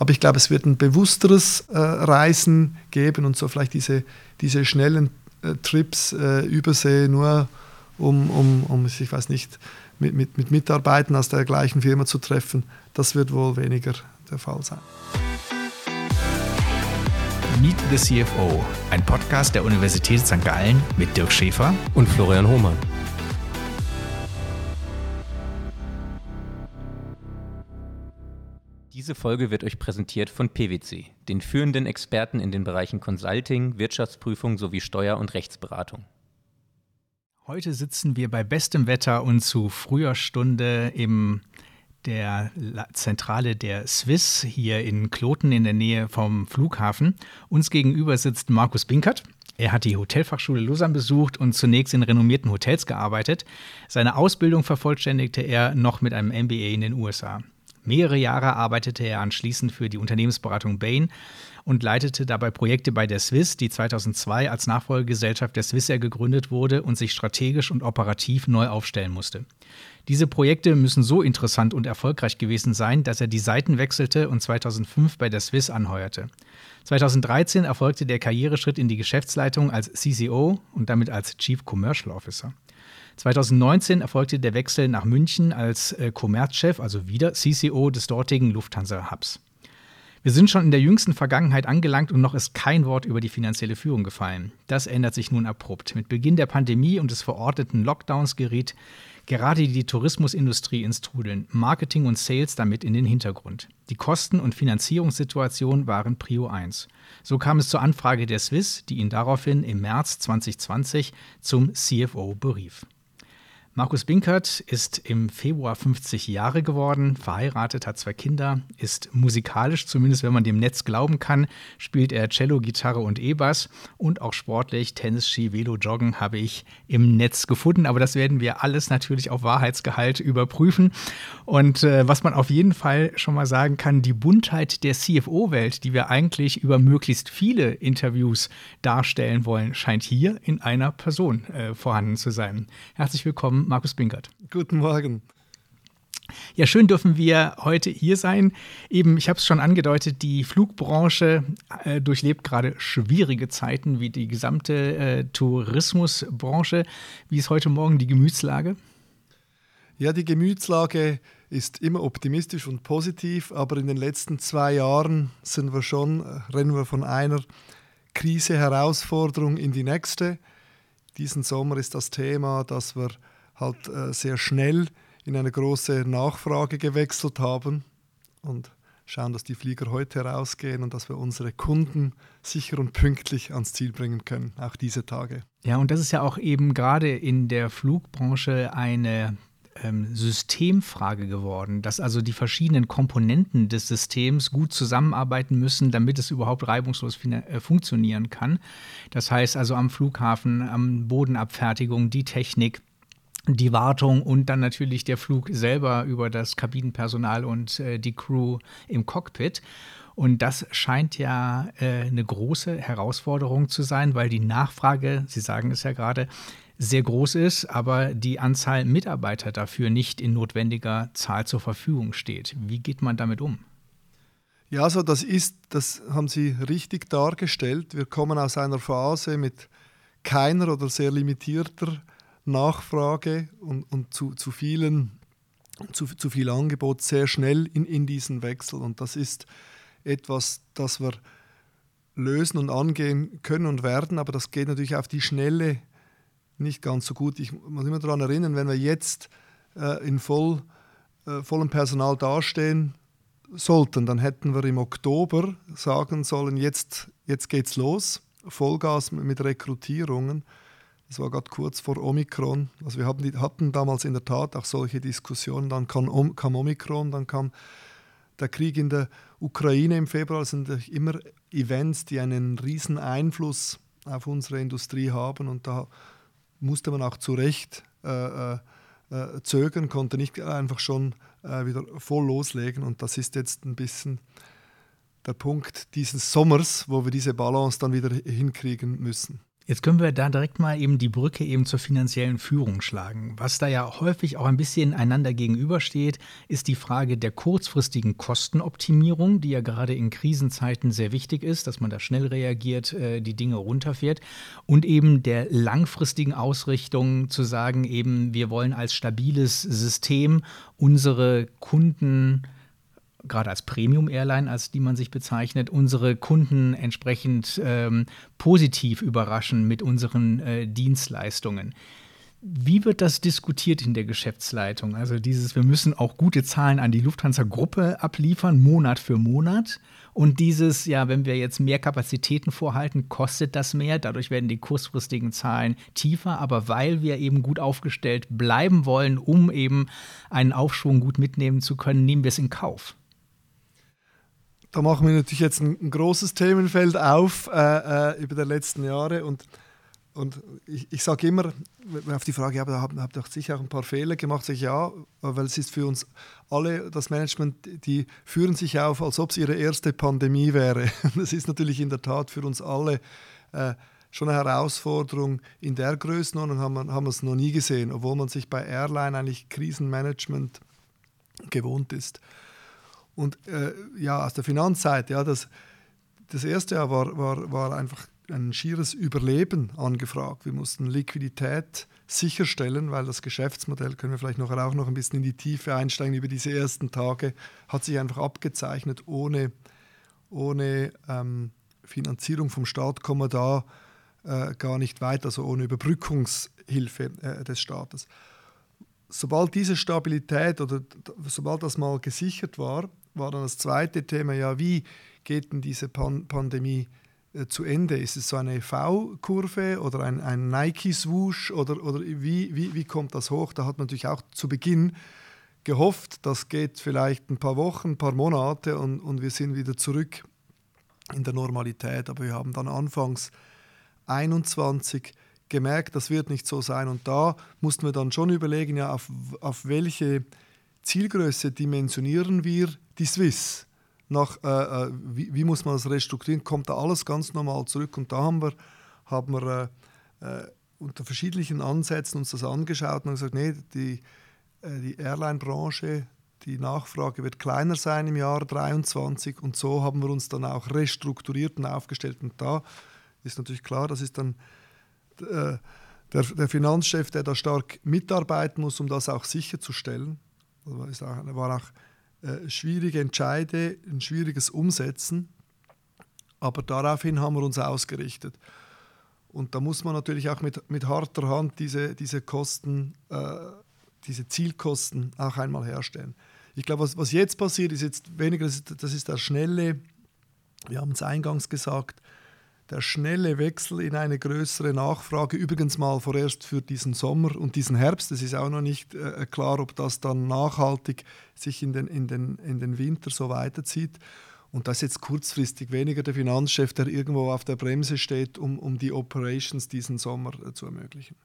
Aber ich glaube, es wird ein bewussteres äh, Reisen geben und so vielleicht diese, diese schnellen äh, Trips äh, übersee nur um, um, um, ich weiß nicht, mit, mit, mit Mitarbeitern aus der gleichen Firma zu treffen, das wird wohl weniger der Fall sein. Meet the CFO, ein Podcast der Universität St. Gallen mit Dirk Schäfer und Florian Hohmann. Diese Folge wird euch präsentiert von PwC, den führenden Experten in den Bereichen Consulting, Wirtschaftsprüfung sowie Steuer- und Rechtsberatung. Heute sitzen wir bei bestem Wetter und zu früher Stunde im der Zentrale der Swiss hier in Kloten in der Nähe vom Flughafen. Uns gegenüber sitzt Markus Binkert. Er hat die Hotelfachschule Lausanne besucht und zunächst in renommierten Hotels gearbeitet. Seine Ausbildung vervollständigte er noch mit einem MBA in den USA. Mehrere Jahre arbeitete er anschließend für die Unternehmensberatung Bain und leitete dabei Projekte bei der Swiss, die 2002 als Nachfolgegesellschaft der Swissair gegründet wurde und sich strategisch und operativ neu aufstellen musste. Diese Projekte müssen so interessant und erfolgreich gewesen sein, dass er die Seiten wechselte und 2005 bei der Swiss anheuerte. 2013 erfolgte der Karriereschritt in die Geschäftsleitung als CCO und damit als Chief Commercial Officer. 2019 erfolgte der Wechsel nach München als äh, also wieder CCO des dortigen Lufthansa-Hubs. Wir sind schon in der jüngsten Vergangenheit angelangt und noch ist kein Wort über die finanzielle Führung gefallen. Das ändert sich nun abrupt. Mit Beginn der Pandemie und des verordneten Lockdowns geriet gerade die Tourismusindustrie ins Trudeln, Marketing und Sales damit in den Hintergrund. Die Kosten- und Finanzierungssituation waren Prio 1. So kam es zur Anfrage der Swiss, die ihn daraufhin im März 2020 zum CFO berief. Markus Binkert ist im Februar 50 Jahre geworden, verheiratet, hat zwei Kinder, ist musikalisch, zumindest wenn man dem Netz glauben kann, spielt er Cello, Gitarre und E-Bass und auch sportlich, Tennis, Ski, Velo, Joggen habe ich im Netz gefunden. Aber das werden wir alles natürlich auf Wahrheitsgehalt überprüfen. Und äh, was man auf jeden Fall schon mal sagen kann, die Buntheit der CFO-Welt, die wir eigentlich über möglichst viele Interviews darstellen wollen, scheint hier in einer Person äh, vorhanden zu sein. Herzlich willkommen Markus Binkert. Guten Morgen. Ja, schön dürfen wir heute hier sein. Eben, ich habe es schon angedeutet, die Flugbranche äh, durchlebt gerade schwierige Zeiten wie die gesamte äh, Tourismusbranche. Wie ist heute Morgen die Gemütslage? Ja, die Gemütslage ist immer optimistisch und positiv, aber in den letzten zwei Jahren sind wir schon, äh, rennen wir von einer Krise, Herausforderung in die nächste. Diesen Sommer ist das Thema, dass wir halt äh, sehr schnell in eine große Nachfrage gewechselt haben und schauen, dass die Flieger heute rausgehen und dass wir unsere Kunden sicher und pünktlich ans Ziel bringen können, auch diese Tage. Ja, und das ist ja auch eben gerade in der Flugbranche eine ähm, Systemfrage geworden, dass also die verschiedenen Komponenten des Systems gut zusammenarbeiten müssen, damit es überhaupt reibungslos äh, funktionieren kann. Das heißt also am Flughafen, am Bodenabfertigung, die Technik, die Wartung und dann natürlich der Flug selber über das Kabinenpersonal und äh, die Crew im Cockpit. Und das scheint ja äh, eine große Herausforderung zu sein, weil die Nachfrage, Sie sagen es ja gerade, sehr groß ist, aber die Anzahl Mitarbeiter dafür nicht in notwendiger Zahl zur Verfügung steht. Wie geht man damit um? Ja, also das ist, das haben Sie richtig dargestellt. Wir kommen aus einer Phase mit keiner oder sehr limitierter Nachfrage und, und zu, zu, vielen, zu, zu viel Angebot sehr schnell in, in diesen Wechsel. Und das ist etwas, das wir lösen und angehen können und werden, aber das geht natürlich auf die Schnelle nicht ganz so gut. Ich muss immer daran erinnern, wenn wir jetzt äh, in voll, äh, vollem Personal dastehen sollten, dann hätten wir im Oktober sagen sollen, jetzt, jetzt geht's los, Vollgas mit Rekrutierungen. Das war gerade kurz vor Omikron. Also wir hatten, hatten damals in der Tat auch solche Diskussionen. Dann kam, kam Omikron, dann kam der Krieg in der Ukraine im Februar. Das sind immer Events, die einen riesen Einfluss auf unsere Industrie haben. Und da musste man auch zu Recht äh, äh, äh zögern, konnte nicht einfach schon äh, wieder voll loslegen. Und das ist jetzt ein bisschen der Punkt dieses Sommers, wo wir diese Balance dann wieder hinkriegen müssen. Jetzt können wir da direkt mal eben die Brücke eben zur finanziellen Führung schlagen. Was da ja häufig auch ein bisschen einander gegenübersteht, ist die Frage der kurzfristigen Kostenoptimierung, die ja gerade in Krisenzeiten sehr wichtig ist, dass man da schnell reagiert, äh, die Dinge runterfährt und eben der langfristigen Ausrichtung zu sagen, eben wir wollen als stabiles System unsere Kunden gerade als Premium-Airline, als die man sich bezeichnet, unsere Kunden entsprechend ähm, positiv überraschen mit unseren äh, Dienstleistungen. Wie wird das diskutiert in der Geschäftsleitung? Also dieses, wir müssen auch gute Zahlen an die Lufthansa-Gruppe abliefern, Monat für Monat. Und dieses, ja, wenn wir jetzt mehr Kapazitäten vorhalten, kostet das mehr. Dadurch werden die kurzfristigen Zahlen tiefer. Aber weil wir eben gut aufgestellt bleiben wollen, um eben einen Aufschwung gut mitnehmen zu können, nehmen wir es in Kauf da machen wir natürlich jetzt ein, ein großes Themenfeld auf äh, äh, über die letzten Jahre und, und ich, ich sage immer auf die Frage, ja, da habt ihr doch sicher auch ein paar Fehler gemacht, sage ich ja, weil es ist für uns alle, das Management, die führen sich auf, als ob es ihre erste Pandemie wäre. Das ist natürlich in der Tat für uns alle äh, schon eine Herausforderung in der Größenordnung, haben haben wir es noch nie gesehen, obwohl man sich bei Airline eigentlich Krisenmanagement gewohnt ist. Und äh, ja, aus der Finanzseite, ja, das, das erste Jahr war, war, war einfach ein schieres Überleben angefragt. Wir mussten Liquidität sicherstellen, weil das Geschäftsmodell, können wir vielleicht noch, auch noch ein bisschen in die Tiefe einsteigen, über diese ersten Tage, hat sich einfach abgezeichnet, ohne, ohne ähm, Finanzierung vom Staat kommen wir da äh, gar nicht weiter, also ohne Überbrückungshilfe äh, des Staates. Sobald diese Stabilität oder sobald das mal gesichert war, war dann das zweite Thema, ja, wie geht denn diese Pan Pandemie äh, zu Ende? Ist es so eine V-Kurve oder ein, ein Nike-Swoosh oder, oder wie, wie, wie kommt das hoch? Da hat man natürlich auch zu Beginn gehofft, das geht vielleicht ein paar Wochen, ein paar Monate und, und wir sind wieder zurück in der Normalität. Aber wir haben dann anfangs 21 gemerkt, das wird nicht so sein. Und da mussten wir dann schon überlegen, ja, auf, auf welche Zielgröße dimensionieren wir die Swiss? Nach, äh, äh, wie, wie, muss man das restrukturieren? Kommt da alles ganz normal zurück? Und da haben wir, haben wir äh, äh unter verschiedenen Ansätzen uns das angeschaut und gesagt, nee, die, äh, die Airline-Branche, die Nachfrage wird kleiner sein im Jahr 2023 und so haben wir uns dann auch restrukturiert und aufgestellt. Und da ist natürlich klar, das ist dann der, der Finanzchef, der da stark mitarbeiten muss, um das auch sicherzustellen. Das war auch äh, schwierige Entscheide, ein schwieriges Umsetzen. Aber daraufhin haben wir uns ausgerichtet. Und da muss man natürlich auch mit, mit harter Hand diese, diese Kosten, äh, diese Zielkosten auch einmal herstellen. Ich glaube, was, was jetzt passiert, ist jetzt weniger, das ist, das ist der schnelle, wir haben es eingangs gesagt, der schnelle Wechsel in eine größere Nachfrage, übrigens mal vorerst für diesen Sommer und diesen Herbst. Es ist auch noch nicht äh, klar, ob das dann nachhaltig sich in den, in, den, in den Winter so weiterzieht. Und das ist jetzt kurzfristig weniger der Finanzchef, der irgendwo auf der Bremse steht, um, um die Operations diesen Sommer äh, zu ermöglichen.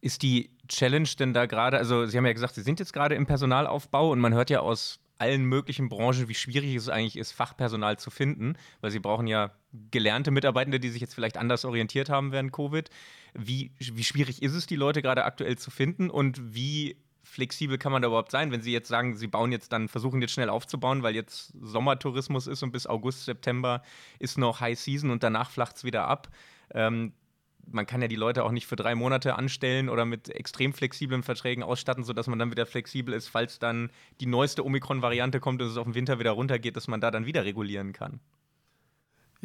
Ist die Challenge denn da gerade, also Sie haben ja gesagt, Sie sind jetzt gerade im Personalaufbau und man hört ja aus allen möglichen Branchen, wie schwierig es eigentlich ist, Fachpersonal zu finden, weil sie brauchen ja gelernte Mitarbeitende, die sich jetzt vielleicht anders orientiert haben während Covid. Wie, wie schwierig ist es, die Leute gerade aktuell zu finden und wie flexibel kann man da überhaupt sein, wenn Sie jetzt sagen, Sie bauen jetzt dann, versuchen jetzt schnell aufzubauen, weil jetzt Sommertourismus ist und bis August, September ist noch High Season und danach flacht es wieder ab. Ähm, man kann ja die Leute auch nicht für drei Monate anstellen oder mit extrem flexiblen Verträgen ausstatten, sodass man dann wieder flexibel ist, falls dann die neueste Omikron-Variante kommt und es auf den Winter wieder runtergeht, dass man da dann wieder regulieren kann.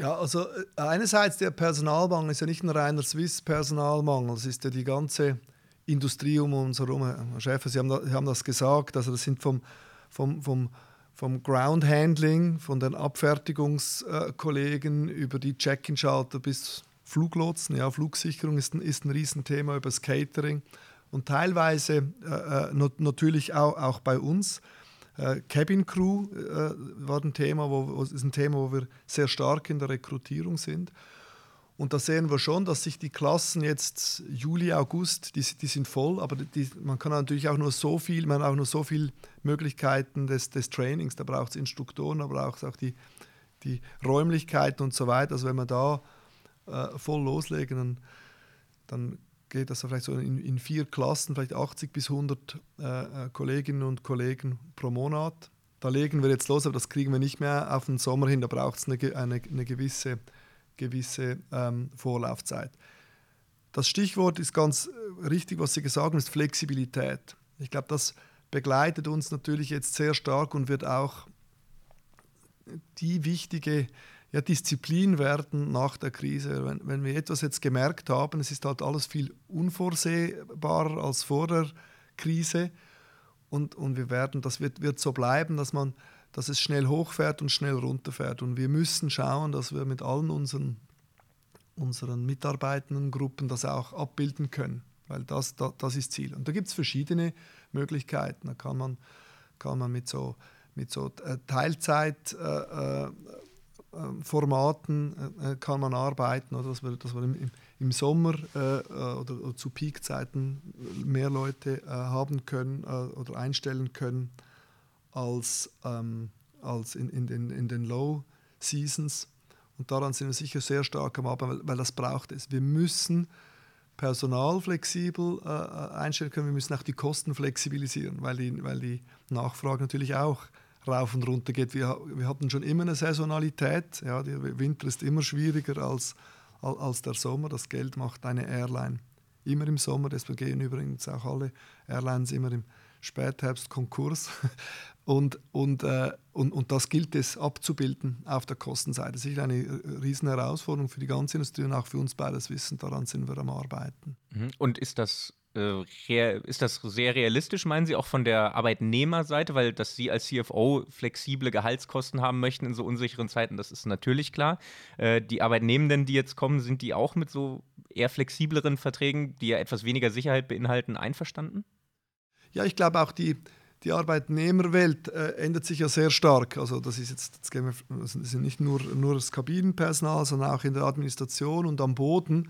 Ja, also äh, einerseits der Personalmangel ist ja nicht ein reiner Swiss-Personalmangel, es ist ja die ganze Industrie um uns herum. Herr Schäfer, Sie haben, Sie haben das gesagt, also das sind vom, vom, vom, vom Ground Handling, von den Abfertigungskollegen über die Check-in-Schalter bis Fluglotsen, ja, Flugsicherung ist ein, ist ein Riesenthema, über das Catering und teilweise äh, äh natürlich auch, auch bei uns. Äh, Cabin Crew äh, war ein Thema, wo, ist ein Thema, wo wir sehr stark in der Rekrutierung sind. Und da sehen wir schon, dass sich die Klassen jetzt Juli, August, die, die sind voll, aber die, man kann natürlich auch nur so viel, man hat auch nur so viele Möglichkeiten des, des Trainings. Da braucht es Instruktoren, da braucht es auch die, die Räumlichkeiten und so weiter. Also wenn man da äh, voll loslegen, dann, dann geht das vielleicht so in, in, vier Klassen, vielleicht 80 bis 100 äh, äh, Kolleginnen und Kollegen pro Monat. Da legen wir jetzt los, aber das kriegen wir nicht mehr auf den Sommer hin, da braucht es eine, eine, eine, gewisse, gewisse ähm, Vorlaufzeit. Das Stichwort ist ganz äh, richtig, was Sie gesagt haben, ist Flexibilität. Ich glaube, das begleitet uns natürlich jetzt sehr stark und wird auch die wichtige ja, Disziplin werden nach der Krise. Wenn, wenn wir etwas jetzt gemerkt haben, es ist halt alles viel unvorsehbarer als vor der Krise und, und wir werden, das wird, wird so bleiben, dass man dass es schnell hochfährt und schnell runterfährt. Und wir müssen schauen, dass wir mit allen unseren, unseren mitarbeitenden Gruppen das auch abbilden können, weil das, das, das ist Ziel. Und da gibt es verschiedene Möglichkeiten. Da kann man, kann man mit so, mit so äh, Teilzeit äh, äh Formaten äh, äh, kann man arbeiten, oder dass wir, dass wir im, im Sommer äh, äh, oder, oder, zu Peakzeiten mehr Leute äh, haben können äh, oder einstellen können als, ähm, als in, in, den, in den Low Seasons. Und daran sind wir sicher sehr stark am Arbeiten, weil, weil das braucht es. Wir müssen Personal flexibel einstellen können, wir müssen auch die Kosten flexibilisieren, weil die, weil die Nachfrage natürlich auch rauf und runter geht. Wir, wir hatten schon immer eine Saisonalität. Ja, der Winter ist immer schwieriger als, als der Sommer. Das Geld macht eine Airline immer im Sommer. Deswegen gehen übrigens auch alle Airlines immer im Spätherbst Konkurs. Und, und, äh, und, und das gilt es abzubilden auf der Kostenseite. Das ist eine riesen Herausforderung für die ganze Industrie und auch für uns beides Wissen. Daran sind wir am Arbeiten. Mhm. Und ist das ist das sehr realistisch, meinen Sie, auch von der Arbeitnehmerseite, weil dass Sie als CFO flexible Gehaltskosten haben möchten in so unsicheren Zeiten, das ist natürlich klar. Äh, die Arbeitnehmenden, die jetzt kommen, sind die auch mit so eher flexibleren Verträgen, die ja etwas weniger Sicherheit beinhalten, einverstanden? Ja, ich glaube auch die, die Arbeitnehmerwelt äh, ändert sich ja sehr stark. Also das ist jetzt, jetzt wir, das ist nicht nur, nur das Kabinenpersonal, sondern auch in der Administration und am Boden.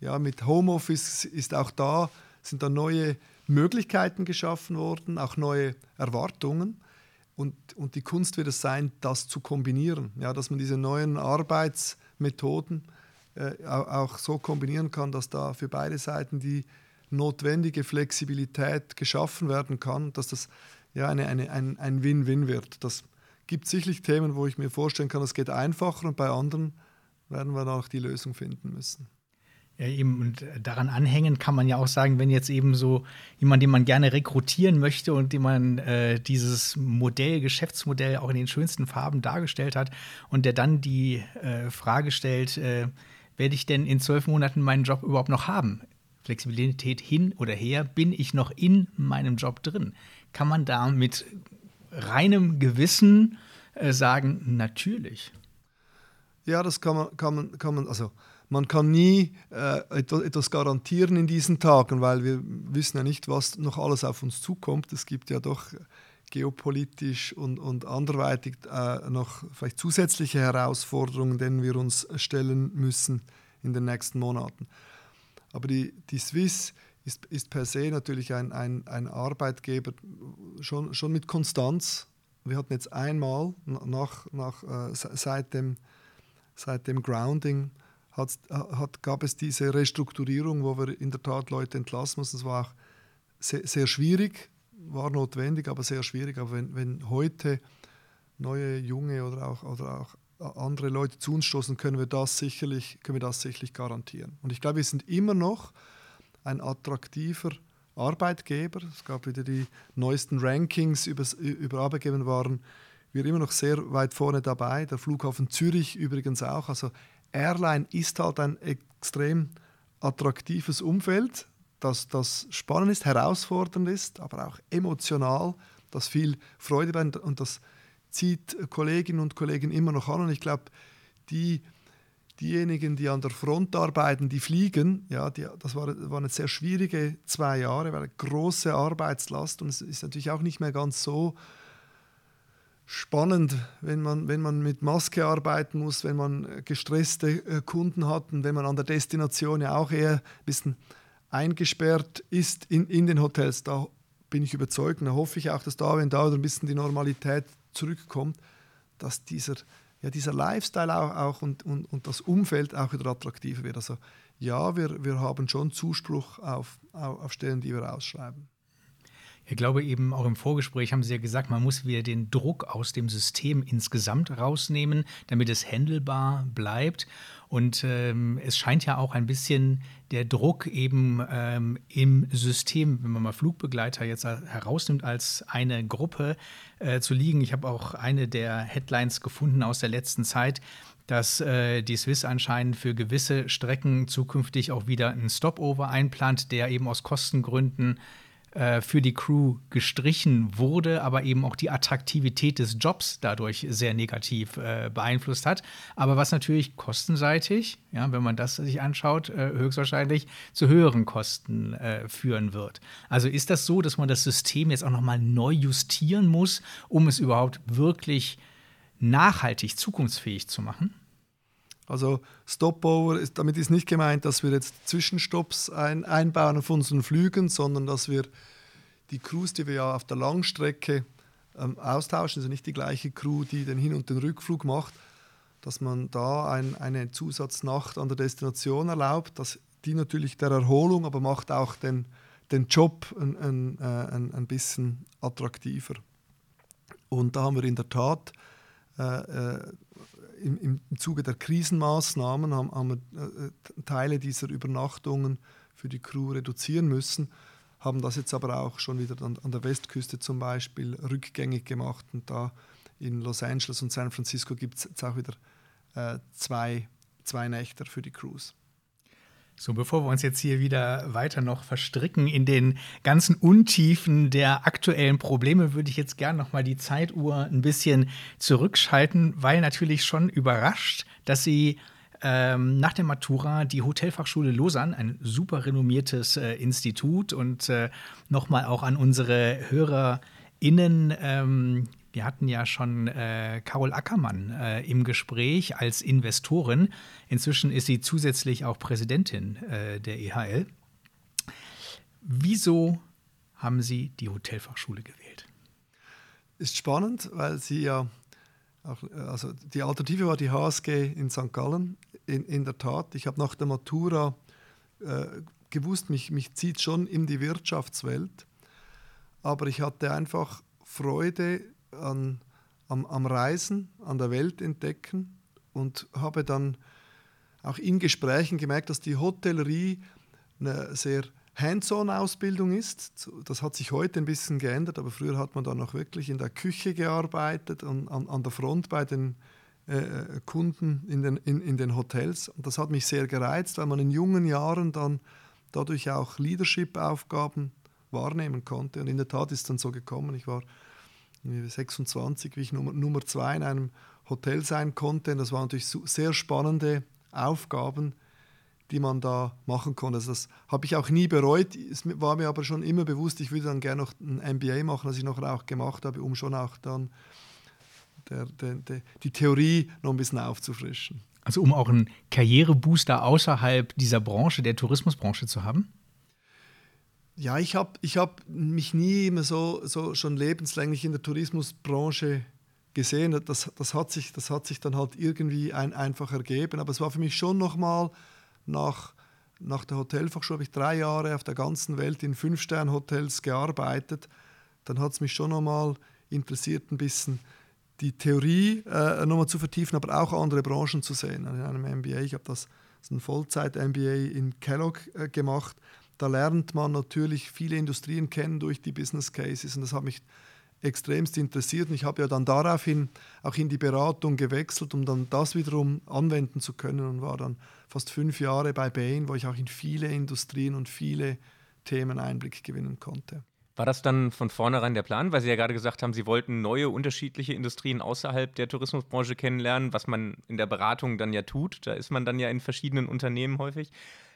Ja, mit Homeoffice ist auch da sind da neue Möglichkeiten geschaffen worden, auch neue Erwartungen. Und, und die Kunst wird es sein, das zu kombinieren, ja, dass man diese neuen Arbeitsmethoden äh, auch so kombinieren kann, dass da für beide Seiten die notwendige Flexibilität geschaffen werden kann, dass das ja eine, eine, ein, ein Win-Win wird. Das gibt sicherlich Themen, wo ich mir vorstellen kann, es geht einfacher und bei anderen werden wir noch die Lösung finden müssen. Ja, eben, und daran anhängen kann man ja auch sagen, wenn jetzt eben so jemand, den man gerne rekrutieren möchte und dem man äh, dieses Modell, Geschäftsmodell auch in den schönsten Farben dargestellt hat und der dann die äh, Frage stellt, äh, werde ich denn in zwölf Monaten meinen Job überhaupt noch haben? Flexibilität hin oder her, bin ich noch in meinem Job drin? Kann man da mit reinem Gewissen äh, sagen, natürlich? Ja, das kann man, kann man, kann man also man kann nie äh, etwas garantieren in diesen Tagen, weil wir wissen ja nicht, was noch alles auf uns zukommt. Es gibt ja doch geopolitisch und, und anderweitig äh, noch vielleicht zusätzliche Herausforderungen, denen wir uns stellen müssen in den nächsten Monaten. Aber die, die Swiss ist, ist per se natürlich ein, ein, ein Arbeitgeber schon, schon mit Konstanz. Wir hatten jetzt einmal nach, nach, äh, seit, dem, seit dem Grounding hat, hat, gab es diese Restrukturierung, wo wir in der Tat Leute entlassen mussten. Das war auch sehr, sehr schwierig, war notwendig, aber sehr schwierig. Aber wenn, wenn heute neue, junge oder auch, oder auch andere Leute zu uns stoßen, können wir das sicherlich, können wir das sicherlich garantieren. Und ich glaube, wir sind immer noch ein attraktiver Arbeitgeber. Es gab wieder die neuesten Rankings über, über Arbeitgeber waren wir immer noch sehr weit vorne dabei. Der Flughafen Zürich übrigens auch. Also Airline ist halt ein extrem attraktives Umfeld, das, das spannend ist, herausfordernd ist, aber auch emotional, das viel Freude bringt und das zieht Kolleginnen und Kollegen immer noch an. Und ich glaube, die, diejenigen, die an der Front arbeiten, die fliegen, ja, die, das war, waren jetzt sehr schwierige zwei Jahre, weil große Arbeitslast und es ist natürlich auch nicht mehr ganz so spannend, wenn man, wenn man mit Maske arbeiten muss, wenn man gestresste äh, Kunden hat und wenn man an der Destination ja auch eher ein bisschen eingesperrt ist in, in den Hotels. Da bin ich überzeugt und da hoffe ich auch, dass da, wenn da ein bisschen die Normalität zurückkommt, dass dieser ja, dieser Lifestyle auch, auch und, und, und das Umfeld auch wieder attraktiver wird. Also ja, wir, wir haben schon Zuspruch auf, auf, auf Stellen, die wir ausschreiben. Ich glaube eben auch im Vorgespräch haben Sie ja gesagt, man muss wieder den Druck aus dem System insgesamt rausnehmen, damit es handelbar bleibt. Und ähm, es scheint ja auch ein bisschen der Druck eben ähm, im System, wenn man mal Flugbegleiter jetzt herausnimmt als eine Gruppe äh, zu liegen. Ich habe auch eine der Headlines gefunden aus der letzten Zeit, dass äh, die Swiss anscheinend für gewisse Strecken zukünftig auch wieder einen Stopover einplant, der eben aus Kostengründen äh, für die Crew gestrichen wurde, aber eben auch die Attraktivität des Jobs dadurch sehr negativ äh, beeinflusst hat. Aber was natürlich kostenseitig, ja, wenn man das sich anschaut, äh, höchstwahrscheinlich zu höheren Kosten äh, führen wird. Also ist das so, dass man das System jetzt auch nochmal neu justieren muss, um es überhaupt wirklich nachhaltig zukunftsfähig zu machen? Also Stopover, ist, damit ist nicht gemeint, dass wir jetzt Zwischenstopps ein, einbauen auf unseren Flügen, sondern dass wir die Crews, die wir ja auf der Langstrecke ähm, austauschen, also nicht die gleiche Crew, die den Hin- und den Rückflug macht, dass man da ein, eine Zusatznacht an der Destination erlaubt, dass die natürlich der Erholung, aber macht auch den, den Job ein, ein, äh, ein, ein bisschen attraktiver. Und da haben wir in der Tat äh, äh im, im Zuge der Krisenmaßnahmen haben, haben wir äh, Teile dieser Übernachtungen für die Crew reduzieren müssen, haben das jetzt aber auch schon wieder an, an der Westküste zum Beispiel rückgängig gemacht. Und da in Los Angeles und San Francisco gibt es jetzt auch wieder äh, zwei, zwei Nächte für die Crews. So, bevor wir uns jetzt hier wieder weiter noch verstricken in den ganzen Untiefen der aktuellen Probleme, würde ich jetzt gerne noch mal die Zeituhr ein bisschen zurückschalten, weil natürlich schon überrascht, dass Sie ähm, nach der Matura die Hotelfachschule Lausanne, ein super renommiertes äh, Institut und äh, nochmal auch an unsere HörerInnen ähm, wir hatten ja schon äh, Carol Ackermann äh, im Gespräch als Investorin. Inzwischen ist sie zusätzlich auch Präsidentin äh, der EHL. Wieso haben Sie die Hotelfachschule gewählt? Ist spannend, weil sie ja, auch, also die Alternative war die HSG in St. Gallen. In, in der Tat, ich habe nach der Matura äh, gewusst, mich, mich zieht schon in die Wirtschaftswelt, aber ich hatte einfach Freude an, am, am Reisen, an der Welt entdecken und habe dann auch in Gesprächen gemerkt, dass die Hotellerie eine sehr Hands-on-Ausbildung ist. Das hat sich heute ein bisschen geändert, aber früher hat man dann noch wirklich in der Küche gearbeitet, an, an, an der Front bei den äh, äh, Kunden in den, in, in den Hotels. Und das hat mich sehr gereizt, weil man in jungen Jahren dann dadurch auch Leadership-Aufgaben wahrnehmen konnte. Und in der Tat ist es dann so gekommen. Ich war 26, wie ich Nummer, Nummer zwei in einem Hotel sein konnte. Und das waren natürlich sehr spannende Aufgaben, die man da machen konnte. Also das habe ich auch nie bereut. Es war mir aber schon immer bewusst, ich würde dann gerne noch ein MBA machen, was ich noch auch gemacht habe, um schon auch dann der, der, der, die Theorie noch ein bisschen aufzufrischen. Also um auch einen Karrierebooster außerhalb dieser Branche, der Tourismusbranche zu haben? Ja, ich habe ich hab mich nie immer so, so schon lebenslänglich in der Tourismusbranche gesehen. Das, das, hat sich, das hat sich dann halt irgendwie ein, einfach ergeben. Aber es war für mich schon nochmal nach, nach der Hotelfachschule, habe ich drei Jahre auf der ganzen Welt in Fünf-Stern-Hotels gearbeitet. Dann hat es mich schon nochmal interessiert, ein bisschen die Theorie äh, nochmal zu vertiefen, aber auch andere Branchen zu sehen. In einem MBA, ich habe das, das ein Vollzeit-MBA in Kellogg äh, gemacht da lernt man natürlich viele Industrien kennen durch die Business Cases und das hat mich extremst interessiert und ich habe ja dann daraufhin auch in die Beratung gewechselt, um dann das wiederum anwenden zu können und war dann fast fünf Jahre bei Bain, wo ich auch in viele Industrien und viele Themen Einblick gewinnen konnte. War das dann von vornherein der Plan, weil Sie ja gerade gesagt haben, Sie wollten neue unterschiedliche Industrien außerhalb der Tourismusbranche kennenlernen, was man in der Beratung dann ja tut. Da ist man dann ja in verschiedenen Unternehmen häufig.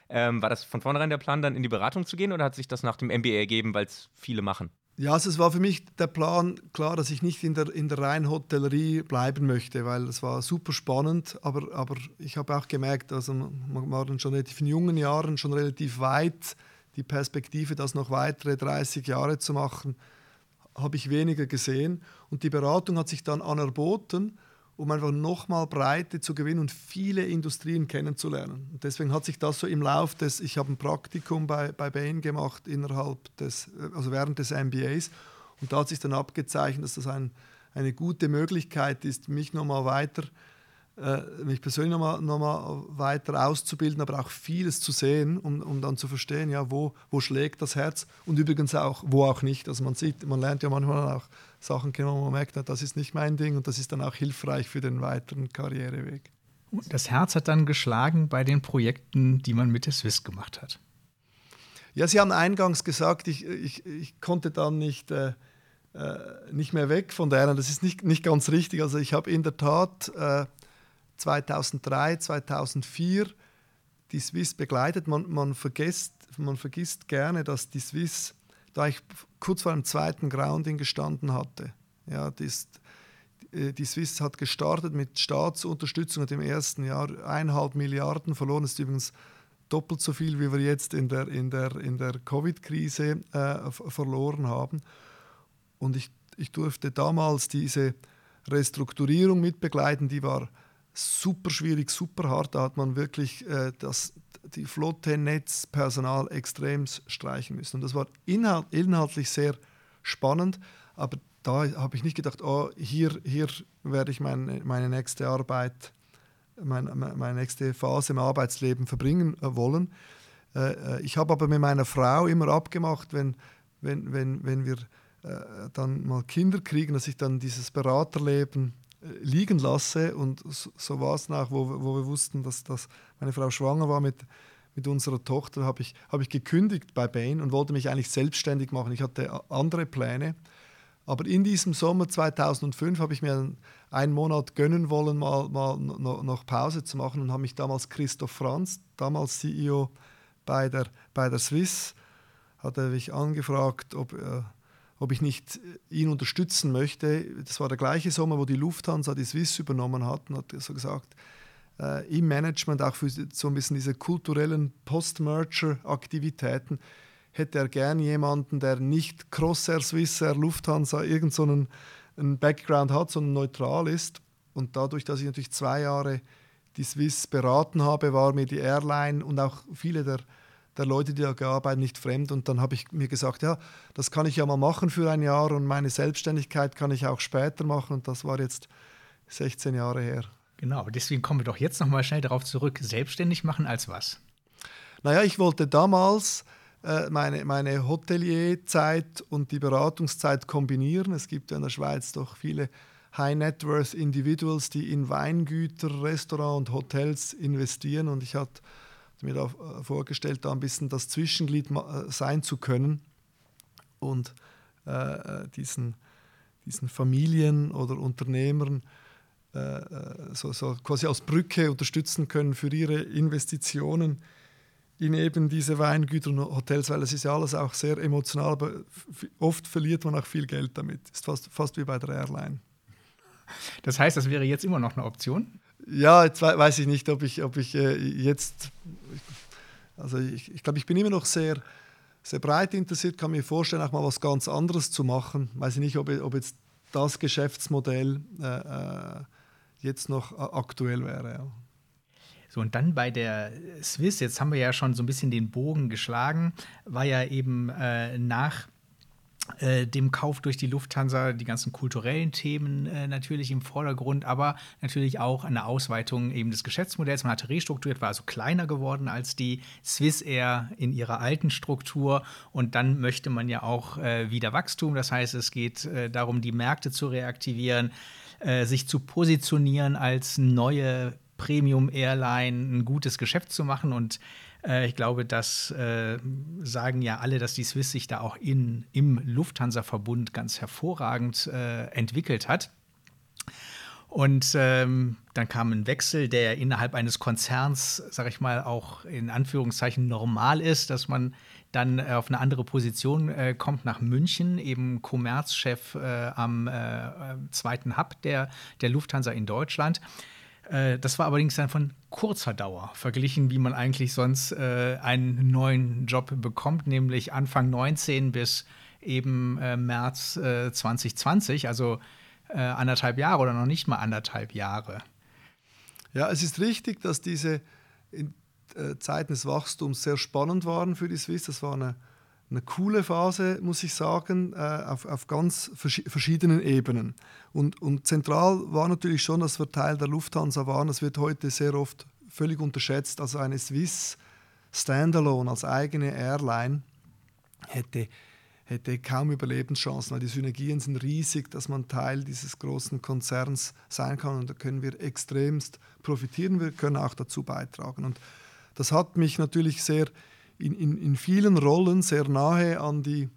Ähm, war das von vornherein der Plan, dann in die Beratung zu gehen oder hat sich das nach dem MBA ergeben, weil es viele machen? Ja, also es war für mich der Plan klar, dass ich nicht in der, in der reinen Hotellerie bleiben möchte, weil es war super spannend, aber, aber ich habe auch gemerkt, also man war schon relativ in jungen Jahren schon relativ weit, die Perspektive, das noch weitere 30 Jahre zu machen, habe ich weniger gesehen und die Beratung hat sich dann anerboten um einfach nochmal Breite zu gewinnen und viele Industrien kennenzulernen. Und deswegen hat sich das so im Lauf des, ich habe ein Praktikum bei, bei Bain gemacht innerhalb des, also während des MBAs und da hat sich dann abgezeichnet, dass das ein, eine gute Möglichkeit ist, mich nochmal weiter äh, mich persönlich nochmal noch mal weiter auszubilden, aber auch vieles zu sehen, um, um dann zu verstehen, ja, wo, wo schlägt das Herz und übrigens auch, wo auch nicht. Also man sieht, man lernt ja manchmal auch Sachen kennen, wo man merkt, das ist nicht mein Ding und das ist dann auch hilfreich für den weiteren Karriereweg. Das Herz hat dann geschlagen bei den Projekten, die man mit der Swiss gemacht hat. Ja, Sie haben eingangs gesagt, ich, ich, ich konnte dann nicht, äh, äh nicht mehr weg von der. Das ist nicht, nicht ganz richtig. Also ich habe in der Tat äh, 2003, 2004 die Swiss begleitet. Man, man, vergisst, man vergisst gerne, dass die Swiss, da ich kurz vor dem zweiten Grounding gestanden hatte, ja, die, ist, äh, die Swiss hat gestartet mit Staatsunterstützung und im ersten Jahr eineinhalb Milliarden verloren. Das ist übrigens doppelt so viel, wie wir jetzt in der, in der, in der Covid-Krise äh, verloren haben. Und ich, ich durfte damals diese Restrukturierung mitbegleiten, die war super schwierig, super hart. Da hat man wirklich äh, das, die Flotte, Netz, Personal extrem streichen müssen. Und das war inhalt, inhaltlich sehr spannend, aber da habe ich nicht gedacht, oh, hier, hier werde ich meine, meine nächste Arbeit, meine, meine nächste Phase im Arbeitsleben verbringen äh, wollen. Äh, äh, ich habe aber mit meiner Frau immer abgemacht, wenn, wenn, wenn, wenn wir äh, dann mal Kinder kriegen, dass ich dann dieses Beraterleben liegen lasse. Und so, war es nach, wo, wo wir wussten, dass, dass meine Frau schwanger war mit, mit unserer Tochter, habe ich, hab ich gekündigt bei Bain und wollte mich eigentlich selbstständig machen. Ich hatte andere Pläne. Aber in diesem Sommer 2005 habe ich mir einen Monat gönnen wollen, mal, mal noch Pause zu machen und habe mich damals Christoph Franz, damals CEO bei der, bei der Swiss, hatte mich angefragt, ob, äh, ob ich nicht äh, ihn unterstützen möchte. Das war der gleiche Sommer, wo die Lufthansa die Swiss übernommen hat und hat so gesagt, äh, im Management, auch für so ein bisschen diese kulturellen Post-Merger-Aktivitäten, hätte er gern jemanden, der nicht Crossair, Swissair, Lufthansa irgendeinen so einen Background hat, sondern neutral ist. Und dadurch, dass ich natürlich zwei Jahre die Swiss beraten habe, war mir die Airline und auch viele der der Leute, die da gearbeitet nicht fremd. Und dann habe ich mir gesagt, ja, das kann ich ja mal machen für ein Jahr und meine Selbstständigkeit kann ich auch später machen. Und das war jetzt 16 Jahre her. Genau, deswegen kommen wir doch jetzt nochmal schnell darauf zurück. Selbstständig machen als was? Naja, ich wollte damals äh, meine, meine Hotelierzeit und die Beratungszeit kombinieren. Es gibt ja in der Schweiz doch viele High-Net-Worth Individuals, die in Weingüter, Restaurants und Hotels investieren. Und ich hatte mir da äh, vorgestellt, da ein bisschen das Zwischenglied äh, sein zu können und äh, äh, diesen, diesen Familien oder Unternehmern äh, so, so, quasi als Brücke unterstützen können für ihre Investitionen in eben diese Weingüter und Hotels, weil es ist ja alles auch sehr emotional, aber oft verliert man auch viel Geld damit. Ist fast, fast wie bei der Airline. Das heißt, das wäre jetzt immer noch eine Option? Ja, jetzt weiß ich nicht, ob ich, ob ich äh, jetzt. Also ich, ich glaube, ich bin immer noch sehr, sehr breit interessiert, kann mir vorstellen, auch mal was ganz anderes zu machen. Weiß ich nicht, ob, ob jetzt das Geschäftsmodell äh, äh jetzt noch aktuell wäre. Ja. So, und dann bei der Swiss, jetzt haben wir ja schon so ein bisschen den Bogen geschlagen, war ja eben äh, nach äh, dem Kauf durch die Lufthansa die ganzen kulturellen Themen äh, natürlich im Vordergrund, aber natürlich auch eine Ausweitung eben des Geschäftsmodells. Man hatte restrukturiert, war also kleiner geworden als die Swiss Air in ihrer alten Struktur und dann möchte man ja auch äh, wieder Wachstum. Das heißt, es geht äh, darum, die Märkte zu reaktivieren, äh, sich zu positionieren als neue Premium-Airline, ein gutes Geschäft zu machen und äh, ich glaube, das äh, sagen ja alle, dass die Swiss sich da auch in, im Lufthansa-Verbund ganz hervorragend äh, entwickelt hat. Und ähm, dann kam ein Wechsel, der innerhalb eines Konzerns, sag ich mal, auch in Anführungszeichen normal ist, dass man dann äh, auf eine andere Position äh, kommt nach München, eben Kommerzchef äh, am zweiten Hub der, der Lufthansa in Deutschland. Äh, das war allerdings dann von kurzer Dauer, verglichen, wie man eigentlich sonst äh, einen neuen Job bekommt, nämlich Anfang 19 bis eben äh, März 2020. Also anderthalb Jahre oder noch nicht mal anderthalb Jahre. Ja, es ist richtig, dass diese Zeiten des Wachstums sehr spannend waren für die Swiss. Das war eine, eine coole Phase, muss ich sagen, äh, auf, auf ganz vers verschiedenen Ebenen. Und, und zentral war natürlich schon, dass wir Teil der Lufthansa waren. Das wird heute sehr oft völlig unterschätzt. Also eine Swiss Standalone als eigene Airline hätte hätte kaum Überlebenschancen, weil die Synergien sind riesig, dass man Teil dieses großen Konzerns sein kann und da können wir extremst profitieren, wir können auch dazu beitragen. Und das hat mich natürlich sehr in, in, in vielen Rollen sehr nahe an, die,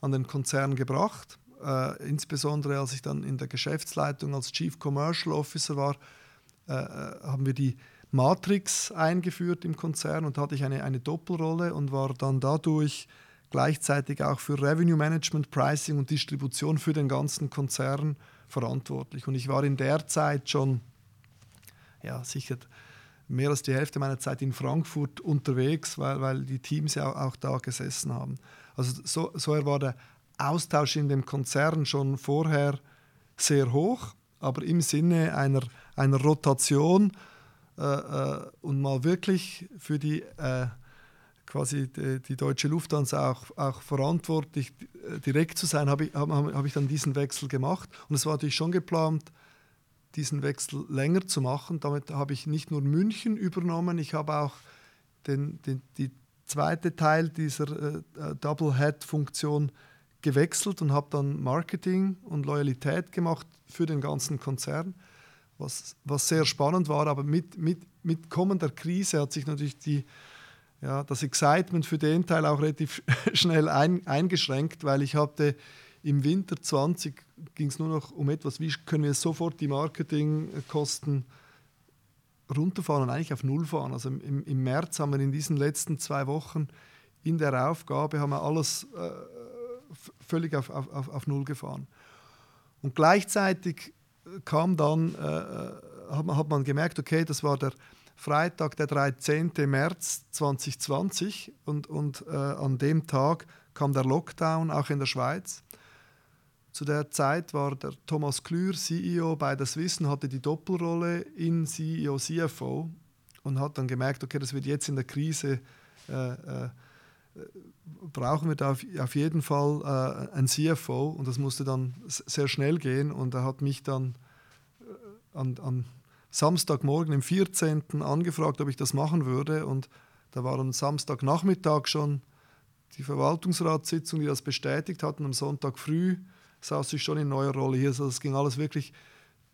an den Konzern gebracht. Äh, insbesondere als ich dann in der Geschäftsleitung als Chief Commercial Officer war, äh, äh haben wir die Matrix eingeführt im Konzern und hatte ich eine, eine Doppelrolle und war dann dadurch gleichzeitig auch für Revenue Management, Pricing und Distribution für den ganzen Konzern verantwortlich. Und ich war in der Zeit schon, ja, sicher mehr als die Hälfte meiner Zeit in Frankfurt unterwegs, weil, weil die Teams ja auch, da gesessen haben. Also so, so war der Austausch in dem Konzern schon vorher sehr hoch, aber im Sinne einer, einer Rotation äh, äh, und mal wirklich für die äh, quasi die, die, deutsche Lufthansa auch, auch verantwortlich äh, direkt zu sein, habe ich, hab, hab ich dann diesen Wechsel gemacht. Und es war natürlich schon geplant, diesen Wechsel länger zu machen. Damit habe ich nicht nur München übernommen, ich habe auch den, den, die zweite Teil dieser äh, äh Double-Head-Funktion gewechselt und habe dann Marketing und Loyalität gemacht für den ganzen Konzern, was, was sehr spannend war. Aber mit, mit, mit kommender Krise hat sich natürlich die ja, das Excitement für den Teil auch relativ schnell ein, eingeschränkt, weil ich hatte im Winter 20 ging es nur noch um etwas, wie können wir sofort die Marketingkosten runterfahren und eigentlich auf Null fahren. Also im, im März haben wir in diesen letzten zwei Wochen in der Aufgabe haben wir alles äh, völlig auf, auf, auf Null gefahren. Und gleichzeitig kam dann, äh, äh hat, man, hat man gemerkt, okay, das war der Freitag, der 13. März 2020 und, und äh, an dem Tag kam der Lockdown auch in der Schweiz. Zu der Zeit war der Thomas Klür CEO bei der Swiss und hatte die Doppelrolle in CEO, CFO und hat dann gemerkt, okay, das wird jetzt in der Krise, äh, äh, brauchen wir da auf, auf jeden Fall äh, ein CFO und das musste dann sehr schnell gehen und er hat mich dann äh, an, an Samstagmorgen, im 14. angefragt, ob ich das machen würde. Und da war am Samstagnachmittag schon die Verwaltungsratssitzung, die das bestätigt hatten. Am Sonntag früh saß ich schon in neuer Rolle hier. Also es ging alles wirklich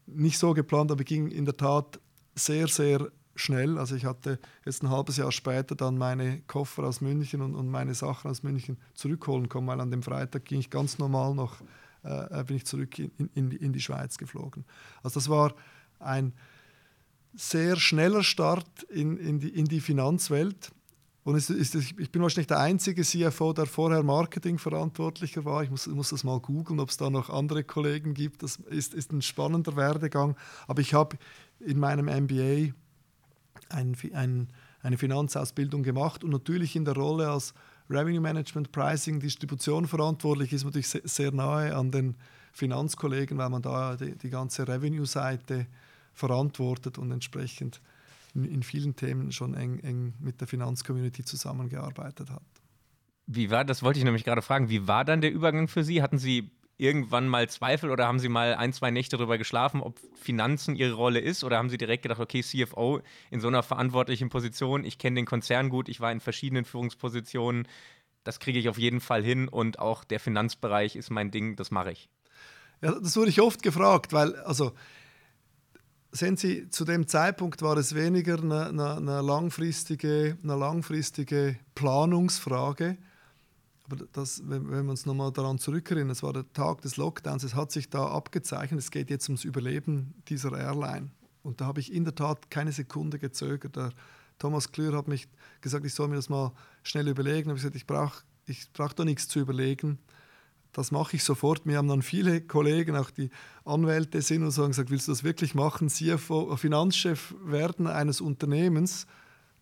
nicht so geplant, aber ging in der Tat sehr, sehr schnell. Also ich hatte jetzt ein halbes Jahr später dann meine Koffer aus München und, und meine Sachen aus München zurückholen können, weil an dem Freitag ging ich ganz normal noch, äh, bin ich zurück in, in, in die Schweiz geflogen. Also das war ein sehr schneller Start in, in, die, in die Finanzwelt. Und es ist, ich bin wahrscheinlich der einzige CFO, der vorher Marketingverantwortlicher war. Ich muss, muss das mal googeln, ob es da noch andere Kollegen gibt. Das ist, ist ein spannender Werdegang. Aber ich habe in meinem MBA ein, ein, eine Finanzausbildung gemacht und natürlich in der Rolle als Revenue Management, Pricing, Distribution verantwortlich ist natürlich sehr, sehr nahe an den Finanzkollegen, weil man da die, die ganze Revenue-Seite verantwortet und entsprechend in, in vielen Themen schon eng, eng mit der Finanzcommunity zusammengearbeitet hat. Wie war, das wollte ich nämlich gerade fragen, wie war dann der Übergang für Sie? Hatten Sie irgendwann mal Zweifel oder haben Sie mal ein, zwei Nächte darüber geschlafen, ob Finanzen Ihre Rolle ist? Oder haben Sie direkt gedacht, okay, CFO in so einer verantwortlichen Position, ich kenne den Konzern gut, ich war in verschiedenen Führungspositionen, das kriege ich auf jeden Fall hin und auch der Finanzbereich ist mein Ding, das mache ich. Ja, das wurde ich oft gefragt, weil, also sehen Sie, zu dem Zeitpunkt war es weniger eine, eine, eine, langfristige, eine langfristige Planungsfrage. Aber das, wenn, wenn wir uns nochmal daran zurückerinnern, es war der Tag des Lockdowns, es hat sich da abgezeichnet, es geht jetzt ums Überleben dieser Airline. Und da habe ich in der Tat keine Sekunde gezögert. Der Thomas Klür hat mich gesagt, ich soll mir das mal schnell überlegen. Ich habe gesagt, ich brauche ich brauch da nichts zu überlegen das mache ich sofort. Mir haben dann viele Kollegen, auch die Anwälte sind und so, haben gesagt, willst du das wirklich machen, CFO, äh, Finanzchef werden eines Unternehmens,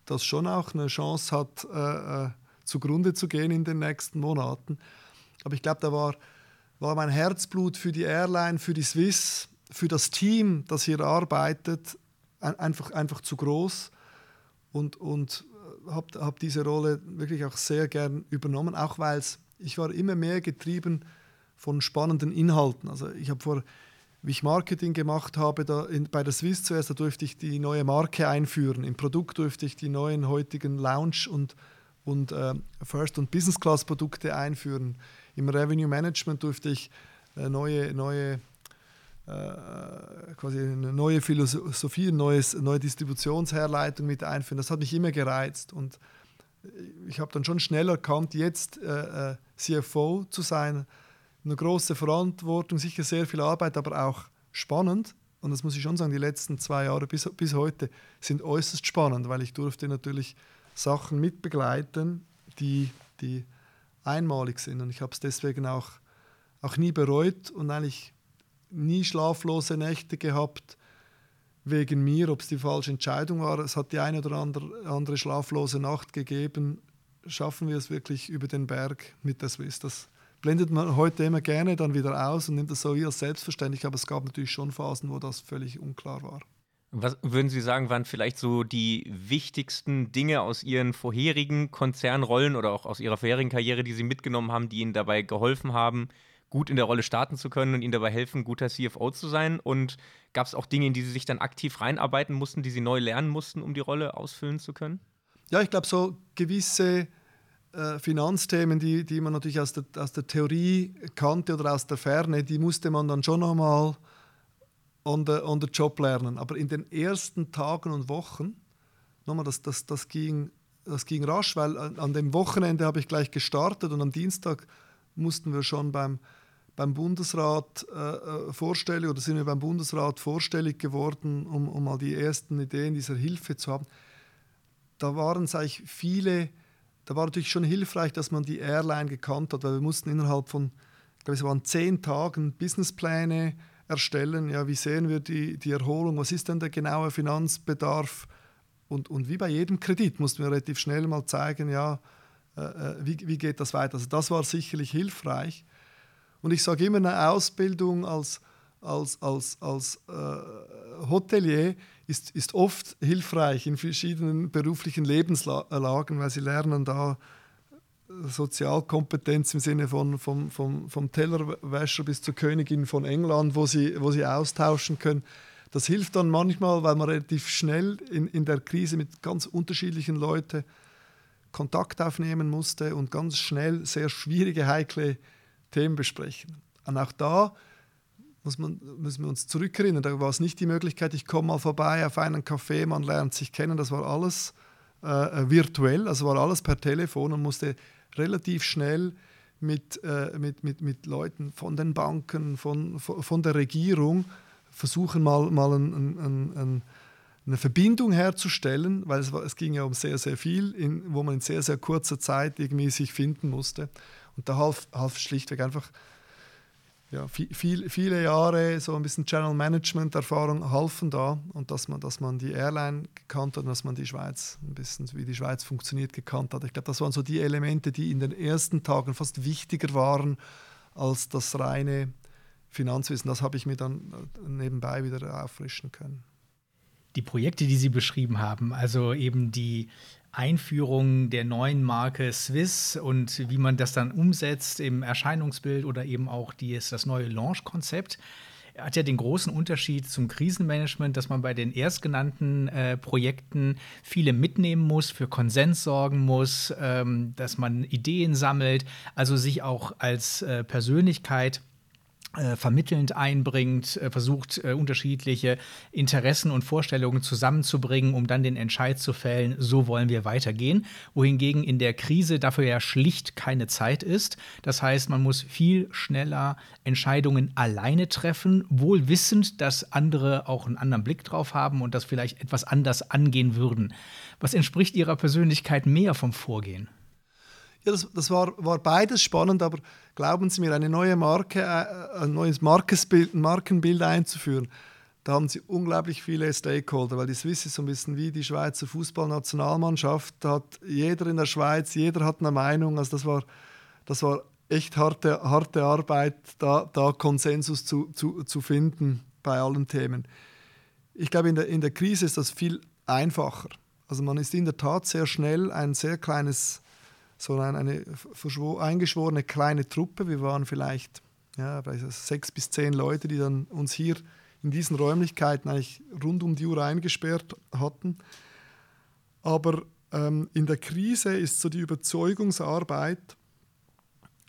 das schon auch eine Chance hat, äh, äh, zugrunde zu gehen in den nächsten Monaten. Aber ich glaube, da war, war mein Herzblut für die Airline, für die Swiss, für das Team, das hier arbeitet, einfach, einfach zu groß und, und habe hab diese Rolle wirklich auch sehr gern übernommen, auch weil ich war immer mehr getrieben von spannenden Inhalten. Also ich habe vor, wie ich Marketing gemacht habe, da in, bei der Swiss zuerst, da durfte ich die neue Marke einführen. Im Produkt durfte ich die neuen heutigen Lounge und, und äh, First- und Business-Class-Produkte einführen. Im Revenue Management durfte ich äh, neue, neue äh, quasi eine neue Philosophie, eine neue Distributionsherleitung mit einführen. Das hat mich immer gereizt und ich habe dann schon schnell erkannt, jetzt äh, äh CFO zu sein, eine große Verantwortung, sicher sehr viel Arbeit, aber auch spannend. Und das muss ich schon sagen, die letzten zwei Jahre bis, bis heute sind äußerst spannend, weil ich durfte natürlich Sachen mitbegleiten, die, die einmalig sind. Und ich habe es deswegen auch, auch nie bereut und eigentlich nie schlaflose Nächte gehabt wegen mir, ob es die falsche Entscheidung war. Es hat die eine oder andere, andere schlaflose Nacht gegeben. Schaffen wir es wirklich über den Berg mit der Swiss? Das blendet man heute immer gerne dann wieder aus und nimmt das so wie als selbstverständlich, aber es gab natürlich schon Phasen, wo das völlig unklar war. Was würden Sie sagen, waren vielleicht so die wichtigsten Dinge aus Ihren vorherigen Konzernrollen oder auch aus Ihrer vorherigen Karriere, die Sie mitgenommen haben, die Ihnen dabei geholfen haben, gut in der Rolle starten zu können und ihnen dabei helfen, guter CFO zu sein? Und gab es auch Dinge, in die sie sich dann aktiv reinarbeiten mussten, die sie neu lernen mussten, um die Rolle ausfüllen zu können? Ja, ich glaube, so gewisse äh, Finanzthemen, die, die man natürlich aus der, aus der Theorie kannte oder aus der Ferne, die musste man dann schon nochmal on the, on the Job lernen. Aber in den ersten Tagen und Wochen, nochmal, das, das, das, ging, das ging rasch, weil an, an dem Wochenende habe ich gleich gestartet und am Dienstag mussten wir schon beim beim Bundesrat äh, äh, vorstellig oder sind wir beim Bundesrat vorstellig geworden, um, um mal die ersten Ideen dieser Hilfe zu haben. Da waren sag ich, viele, da war natürlich schon hilfreich, dass man die Airline gekannt hat, weil wir mussten innerhalb von, ich glaube, es waren zehn Tagen Businesspläne erstellen. Ja, wie sehen wir die, die Erholung? Was ist denn der genaue Finanzbedarf? Und, und wie bei jedem Kredit mussten wir relativ schnell mal zeigen, ja, äh, äh wie, wie geht das weiter? Also das war sicherlich hilfreich. Und ich sage immer, eine Ausbildung als, als, als, als äh, Hotelier ist, ist oft hilfreich in verschiedenen beruflichen Lebenslagen, weil sie lernen da Sozialkompetenz im Sinne von vom, vom, vom Tellerwäscher bis zur Königin von England, wo sie, wo sie austauschen können. Das hilft dann manchmal, weil man relativ schnell in, in der Krise mit ganz unterschiedlichen Leuten Kontakt aufnehmen musste und ganz schnell sehr schwierige, heikle Themen besprechen. Und auch da muss man, müssen wir uns zurückerinnern, da war es nicht die Möglichkeit, ich komme mal vorbei auf einen Café, man lernt sich kennen, das war alles äh, äh, virtuell, also war alles per Telefon und musste relativ schnell mit, äh, mit, mit, mit Leuten von den Banken, von, von der Regierung versuchen, mal, mal ein, ein, ein, eine Verbindung herzustellen, weil es, war, es ging ja um sehr, sehr viel, in, wo man in sehr, sehr kurzer Zeit irgendwie sich finden musste. Und da half, half schlichtweg einfach ja, viel, viele Jahre so ein bisschen Channel Management Erfahrung halfen da und dass man, dass man die Airline gekannt hat und dass man die Schweiz ein bisschen wie die Schweiz funktioniert gekannt hat. Ich glaube, das waren so die Elemente, die in den ersten Tagen fast wichtiger waren als das reine Finanzwissen. Das habe ich mir dann äh, nebenbei wieder auffrischen können. Die Projekte, die Sie beschrieben haben, also eben die Einführung der neuen Marke Swiss und wie man das dann umsetzt im Erscheinungsbild oder eben auch die, das neue Launch-Konzept hat ja den großen Unterschied zum Krisenmanagement, dass man bei den erstgenannten äh, Projekten viele mitnehmen muss, für Konsens sorgen muss, ähm, dass man Ideen sammelt, also sich auch als äh, Persönlichkeit äh, vermittelnd einbringt, äh, versucht äh, unterschiedliche Interessen und Vorstellungen zusammenzubringen, um dann den Entscheid zu fällen, so wollen wir weitergehen. Wohingegen in der Krise dafür ja schlicht keine Zeit ist. Das heißt, man muss viel schneller Entscheidungen alleine treffen, wohl wissend, dass andere auch einen anderen Blick drauf haben und das vielleicht etwas anders angehen würden. Was entspricht Ihrer Persönlichkeit mehr vom Vorgehen? Ja, das, das war, war beides spannend, aber glauben Sie mir, eine neue Marke, äh, ein neues Markenbild, Markenbild einzuführen, da haben Sie unglaublich viele Stakeholder, weil die Swiss ist so ein bisschen wie die Schweizer Fußballnationalmannschaft. Da hat jeder in der Schweiz, jeder hat eine Meinung. Also das war, das war echt harte, harte Arbeit, da, da Konsensus zu, zu, zu finden bei allen Themen. Ich glaube, in der, in der Krise ist das viel einfacher. Also man ist in der Tat sehr schnell ein sehr kleines, so eine, eingeschworene kleine Truppe. Wir waren vielleicht ja, sechs bis zehn Leute, die dann uns hier in diesen Räumlichkeiten eigentlich rund um die Uhr eingesperrt hatten. Aber ähm, in der Krise ist so die Überzeugungsarbeit,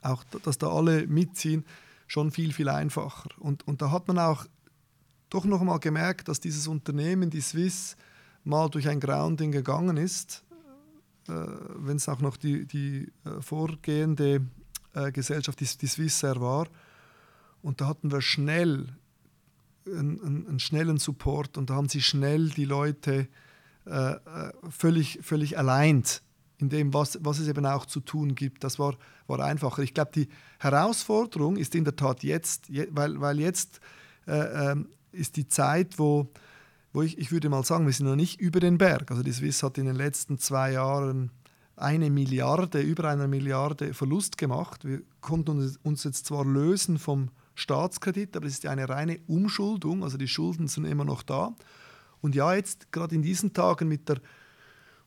auch dass da alle mitziehen, schon viel, viel einfacher. Und, und da hat man auch doch noch mal gemerkt, dass dieses Unternehmen, die Swiss, mal durch ein Grounding gegangen ist, wenn es auch noch die, die äh, vorgehende äh, Gesellschaft, die, die Swissair war. Und da hatten wir schnell einen, einen, schnellen Support und da haben sie schnell die Leute äh, äh, völlig, völlig allein in dem, was, was es eben auch zu tun gibt. Das war, war einfacher. Ich glaube, die Herausforderung ist in der Tat jetzt, weil, weil jetzt äh, äh, ist die Zeit, wo, wo ich, ich würde mal sagen, wir sind noch nicht über den Berg. Also die Swiss hat in den letzten zwei Jahren eine Milliarde, über eine Milliarde Verlust gemacht. Wir konnten uns jetzt zwar lösen vom Staatskredit, aber es ist ja eine reine Umschuldung, also die Schulden sind immer noch da. Und ja, jetzt gerade in diesen Tagen mit der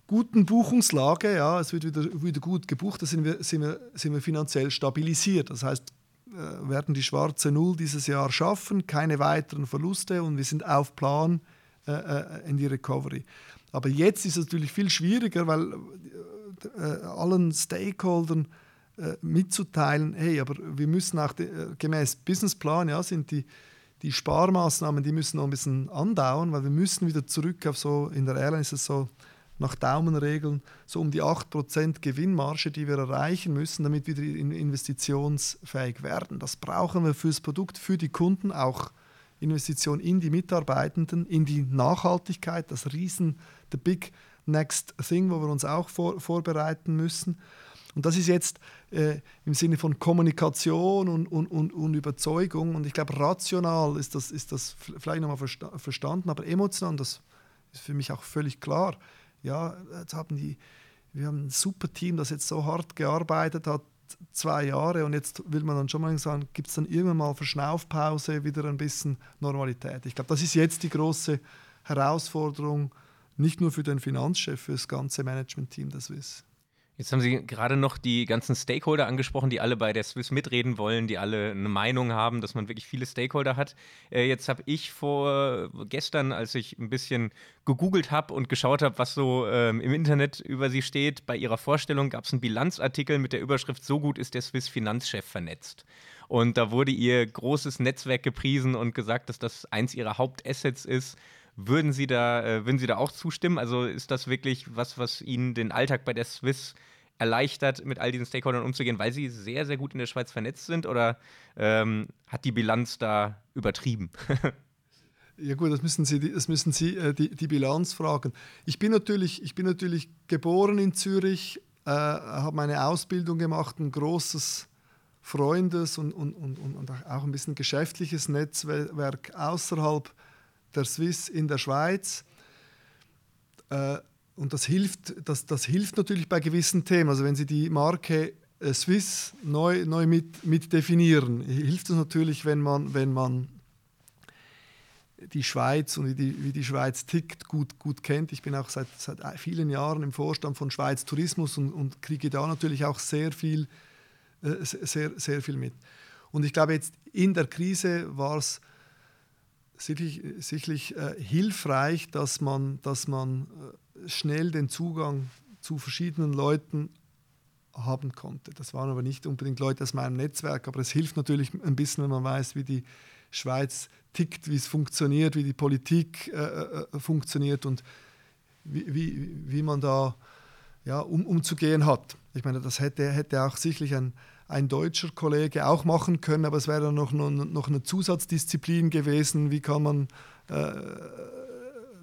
guten Buchungslage, ja, es wird wieder, wieder gut gebucht, da sind wir, sind, wir, sind wir finanziell stabilisiert. Das heißt, äh, werden die schwarze Null dieses Jahr schaffen, keine weiteren Verluste und wir sind auf Plan äh, äh in die Recovery. Aber jetzt ist es natürlich viel schwieriger, weil äh, allen Stakeholdern äh, mitzuteilen, hey, aber wir müssen auch de, äh, gemäß Businessplan, ja, sind die, die Sparmaßnahmen, die müssen noch ein bisschen andauern, weil wir müssen wieder zurück auf so, in der Airline ist es so, nach Daumenregeln, so um die 8% Gewinnmarge, die wir erreichen müssen, damit wir investitionsfähig werden. Das brauchen wir fürs Produkt, für die Kunden, auch Investition in die Mitarbeitenden, in die Nachhaltigkeit, das Riesen, the big next thing, wo wir uns auch vor, vorbereiten müssen. Und das ist jetzt äh, im Sinne von Kommunikation und, und, und, und, Überzeugung. Und ich glaube, rational ist das, ist das vielleicht nochmal versta verstanden, aber emotional, das ist für mich auch völlig klar. Ja, jetzt haben die, wir haben ein super Team, das jetzt so hart gearbeitet hat, zwei Jahre und jetzt will man dann schon mal sagen, gibt es dann irgendwann mal Verschnaufpause, wieder ein bisschen Normalität. Ich glaube, das ist jetzt die große Herausforderung, nicht nur für den Finanzchef, für das ganze Management-Team der Swiss. Jetzt haben Sie gerade noch die ganzen Stakeholder angesprochen, die alle bei der Swiss mitreden wollen, die alle eine Meinung haben, dass man wirklich viele Stakeholder hat. Äh, jetzt habe ich vor gestern, als ich ein bisschen gegoogelt habe und geschaut habe, was so ähm, im Internet über Sie steht, bei Ihrer Vorstellung gab es einen Bilanzartikel mit der Überschrift So gut ist der Swiss Finanzchef vernetzt. Und da wurde Ihr großes Netzwerk gepriesen und gesagt, dass das eins Ihrer Hauptassets ist würden Sie da, äh, würden Sie da auch zustimmen? Also ist das wirklich was, was Ihnen den Alltag bei der Swiss erleichtert, mit all diesen Stakeholdern umzugehen, weil Sie sehr, sehr gut in der Schweiz vernetzt sind? Oder ähm, hat die Bilanz da übertrieben? Ja gut, das müssen Sie, das müssen Sie äh, die, die Bilanz fragen. Ich bin natürlich, ich bin natürlich geboren in Zürich, äh, habe meine Ausbildung gemacht, ein großes Freundes- und, und, und, und auch ein bisschen geschäftliches Netzwerk außerhalb der Swiss in der Schweiz. Äh, und das hilft, das, das hilft natürlich bei gewissen Themen. Also wenn Sie die Marke äh, Swiss neu, neu mit, mit definieren, hilft es natürlich, wenn man, wenn man die Schweiz und wie die, wie die Schweiz tickt, gut, gut kennt. Ich bin auch seit, seit vielen Jahren im Vorstand von Schweiz Tourismus und, und kriege da natürlich auch sehr viel, äh, sehr, sehr viel mit. Und ich glaube, jetzt in der Krise war es sicherlich, sicherlich äh, hilfreich, dass man, dass man äh, schnell den Zugang zu verschiedenen Leuten haben konnte. Das waren aber nicht unbedingt Leute aus meinem Netzwerk, aber es hilft natürlich ein bisschen, wenn man weiß, wie die Schweiz tickt, wie es funktioniert, wie die Politik äh, äh funktioniert und wie, wie, wie man da ja, um, umzugehen hat. Ich meine, das hätte, hätte auch sicherlich ein, ein deutscher Kollege auch machen können, aber es wäre noch, noch, noch eine Zusatzdisziplin gewesen. Wie kann man äh,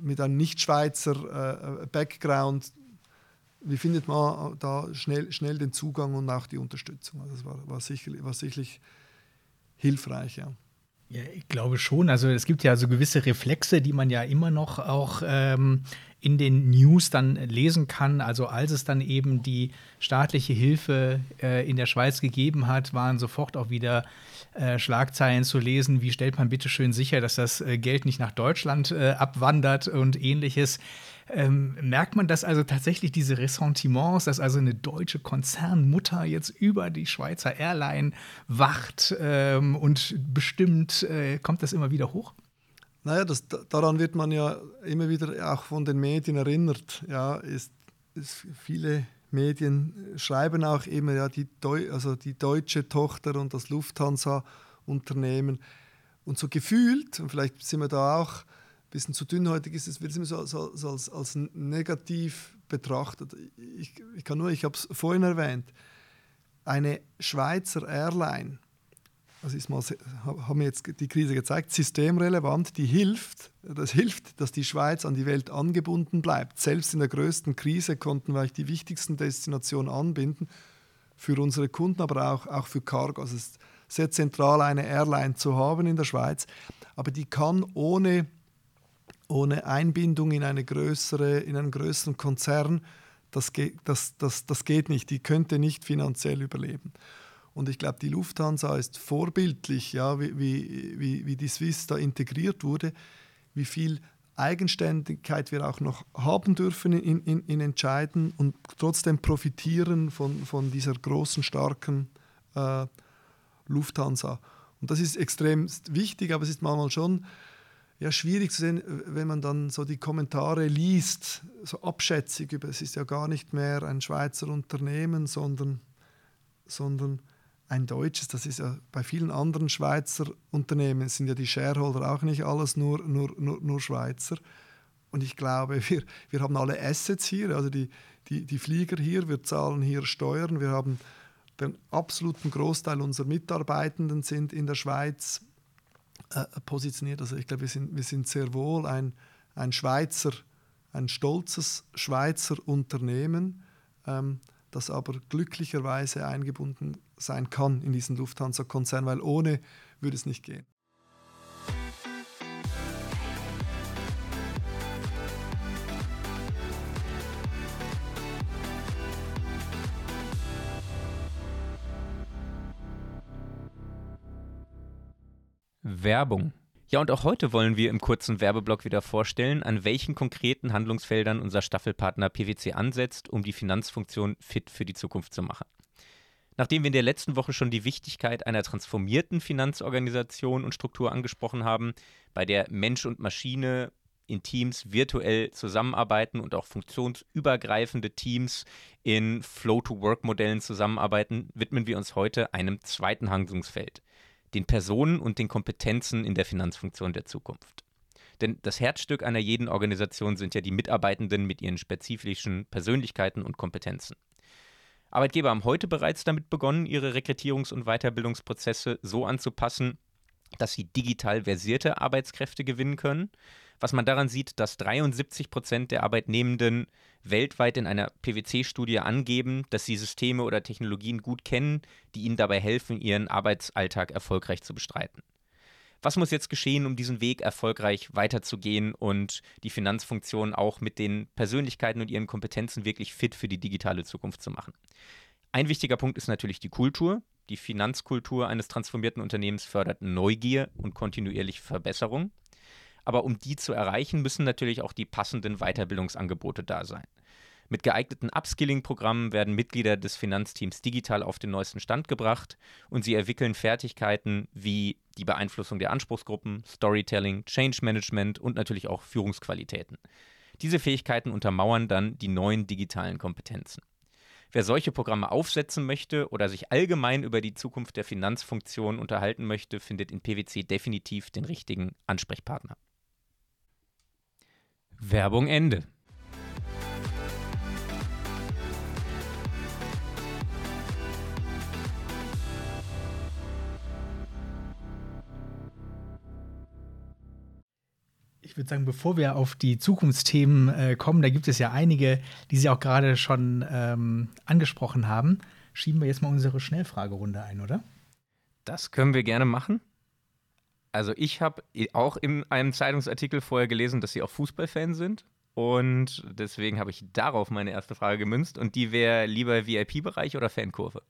mit einem Nicht-Schweizer äh, Background, wie findet man da schnell, schnell den Zugang und auch die Unterstützung? Also das war, war, sicherlich, war sicherlich hilfreich, ja. Ja, ich glaube schon. Also es gibt ja so gewisse Reflexe, die man ja immer noch auch ähm, in den News dann lesen kann. Also als es dann eben die staatliche Hilfe äh, in der Schweiz gegeben hat, waren sofort auch wieder äh, Schlagzeilen zu lesen, wie stellt man bitte schön sicher, dass das äh, Geld nicht nach Deutschland äh, abwandert und ähnliches. Ähm, merkt man das also tatsächlich, diese Ressentiments, dass also eine deutsche Konzernmutter jetzt über die Schweizer Airline wacht ähm, und bestimmt, äh, kommt das immer wieder hoch? Naja, das, daran wird man ja immer wieder auch von den Medien erinnert. Ja, ist, ist viele Medien schreiben auch immer, ja, die, Deu also die deutsche Tochter und das Lufthansa-Unternehmen. Und so gefühlt, und vielleicht sind wir da auch ein bisschen zu dünnhäutig, ist es wird immer so, so, so als, als negativ betrachtet. Ich, ich kann nur, ich habe es vorhin erwähnt, eine Schweizer Airline das ist mal, haben jetzt die Krise gezeigt, systemrelevant, die hilft, das hilft, dass die Schweiz an die Welt angebunden bleibt. Selbst in der größten Krise konnten wir die wichtigsten Destinationen anbinden, für unsere Kunden, aber auch, auch für Cargo. Also es ist sehr zentral, eine Airline zu haben in der Schweiz, aber die kann ohne, ohne Einbindung in, eine größere, in einen größeren Konzern, das, das, das, das geht nicht, die könnte nicht finanziell überleben. Und ich glaube, die Lufthansa ist vorbildlich, ja, wie, wie, wie die Swiss da integriert wurde, wie viel Eigenständigkeit wir auch noch haben dürfen in, in, in Entscheiden und trotzdem profitieren von, von dieser großen, starken äh, Lufthansa. Und das ist extrem wichtig, aber es ist manchmal schon ja, schwierig zu sehen, wenn man dann so die Kommentare liest, so abschätzig über, es ist ja gar nicht mehr ein Schweizer Unternehmen, sondern, sondern ein deutsches, das ist ja bei vielen anderen Schweizer Unternehmen, sind ja die Shareholder auch nicht alles nur, nur, nur, nur Schweizer. Und ich glaube, wir, wir haben alle Assets hier, also die, die, die Flieger hier, wir zahlen hier Steuern, wir haben den absoluten Großteil unserer Mitarbeitenden sind in der Schweiz äh, positioniert. Also ich glaube, wir sind, wir sind sehr wohl ein, ein Schweizer, ein stolzes Schweizer Unternehmen, ähm, das aber glücklicherweise eingebunden sein kann in diesen Lufthansa-Konzern, weil ohne würde es nicht gehen. Werbung. Ja, und auch heute wollen wir im kurzen Werbeblock wieder vorstellen, an welchen konkreten Handlungsfeldern unser Staffelpartner PwC ansetzt, um die Finanzfunktion fit für die Zukunft zu machen. Nachdem wir in der letzten Woche schon die Wichtigkeit einer transformierten Finanzorganisation und Struktur angesprochen haben, bei der Mensch und Maschine in Teams virtuell zusammenarbeiten und auch funktionsübergreifende Teams in Flow-to-Work-Modellen zusammenarbeiten, widmen wir uns heute einem zweiten Handlungsfeld, den Personen und den Kompetenzen in der Finanzfunktion der Zukunft. Denn das Herzstück einer jeden Organisation sind ja die Mitarbeitenden mit ihren spezifischen Persönlichkeiten und Kompetenzen. Arbeitgeber haben heute bereits damit begonnen, ihre Rekrutierungs- und Weiterbildungsprozesse so anzupassen, dass sie digital versierte Arbeitskräfte gewinnen können. Was man daran sieht, dass 73 Prozent der Arbeitnehmenden weltweit in einer PwC-Studie angeben, dass sie Systeme oder Technologien gut kennen, die ihnen dabei helfen, ihren Arbeitsalltag erfolgreich zu bestreiten. Was muss jetzt geschehen, um diesen Weg erfolgreich weiterzugehen und die Finanzfunktion auch mit den Persönlichkeiten und ihren Kompetenzen wirklich fit für die digitale Zukunft zu machen? Ein wichtiger Punkt ist natürlich die Kultur. Die Finanzkultur eines transformierten Unternehmens fördert Neugier und kontinuierliche Verbesserung. Aber um die zu erreichen, müssen natürlich auch die passenden Weiterbildungsangebote da sein. Mit geeigneten Upskilling-Programmen werden Mitglieder des Finanzteams digital auf den neuesten Stand gebracht und sie entwickeln Fertigkeiten wie die Beeinflussung der Anspruchsgruppen, Storytelling, Change Management und natürlich auch Führungsqualitäten. Diese Fähigkeiten untermauern dann die neuen digitalen Kompetenzen. Wer solche Programme aufsetzen möchte oder sich allgemein über die Zukunft der Finanzfunktion unterhalten möchte, findet in PwC definitiv den richtigen Ansprechpartner. Werbung Ende. ich würde sagen, bevor wir auf die Zukunftsthemen äh, kommen, da gibt es ja einige, die Sie auch gerade schon ähm, angesprochen haben. Schieben wir jetzt mal unsere Schnellfragerunde ein, oder? Das können wir gerne machen. Also ich habe auch in einem Zeitungsartikel vorher gelesen, dass Sie auch Fußballfan sind. Und deswegen habe ich darauf meine erste Frage gemünzt. Und die wäre lieber VIP-Bereich oder Fankurve?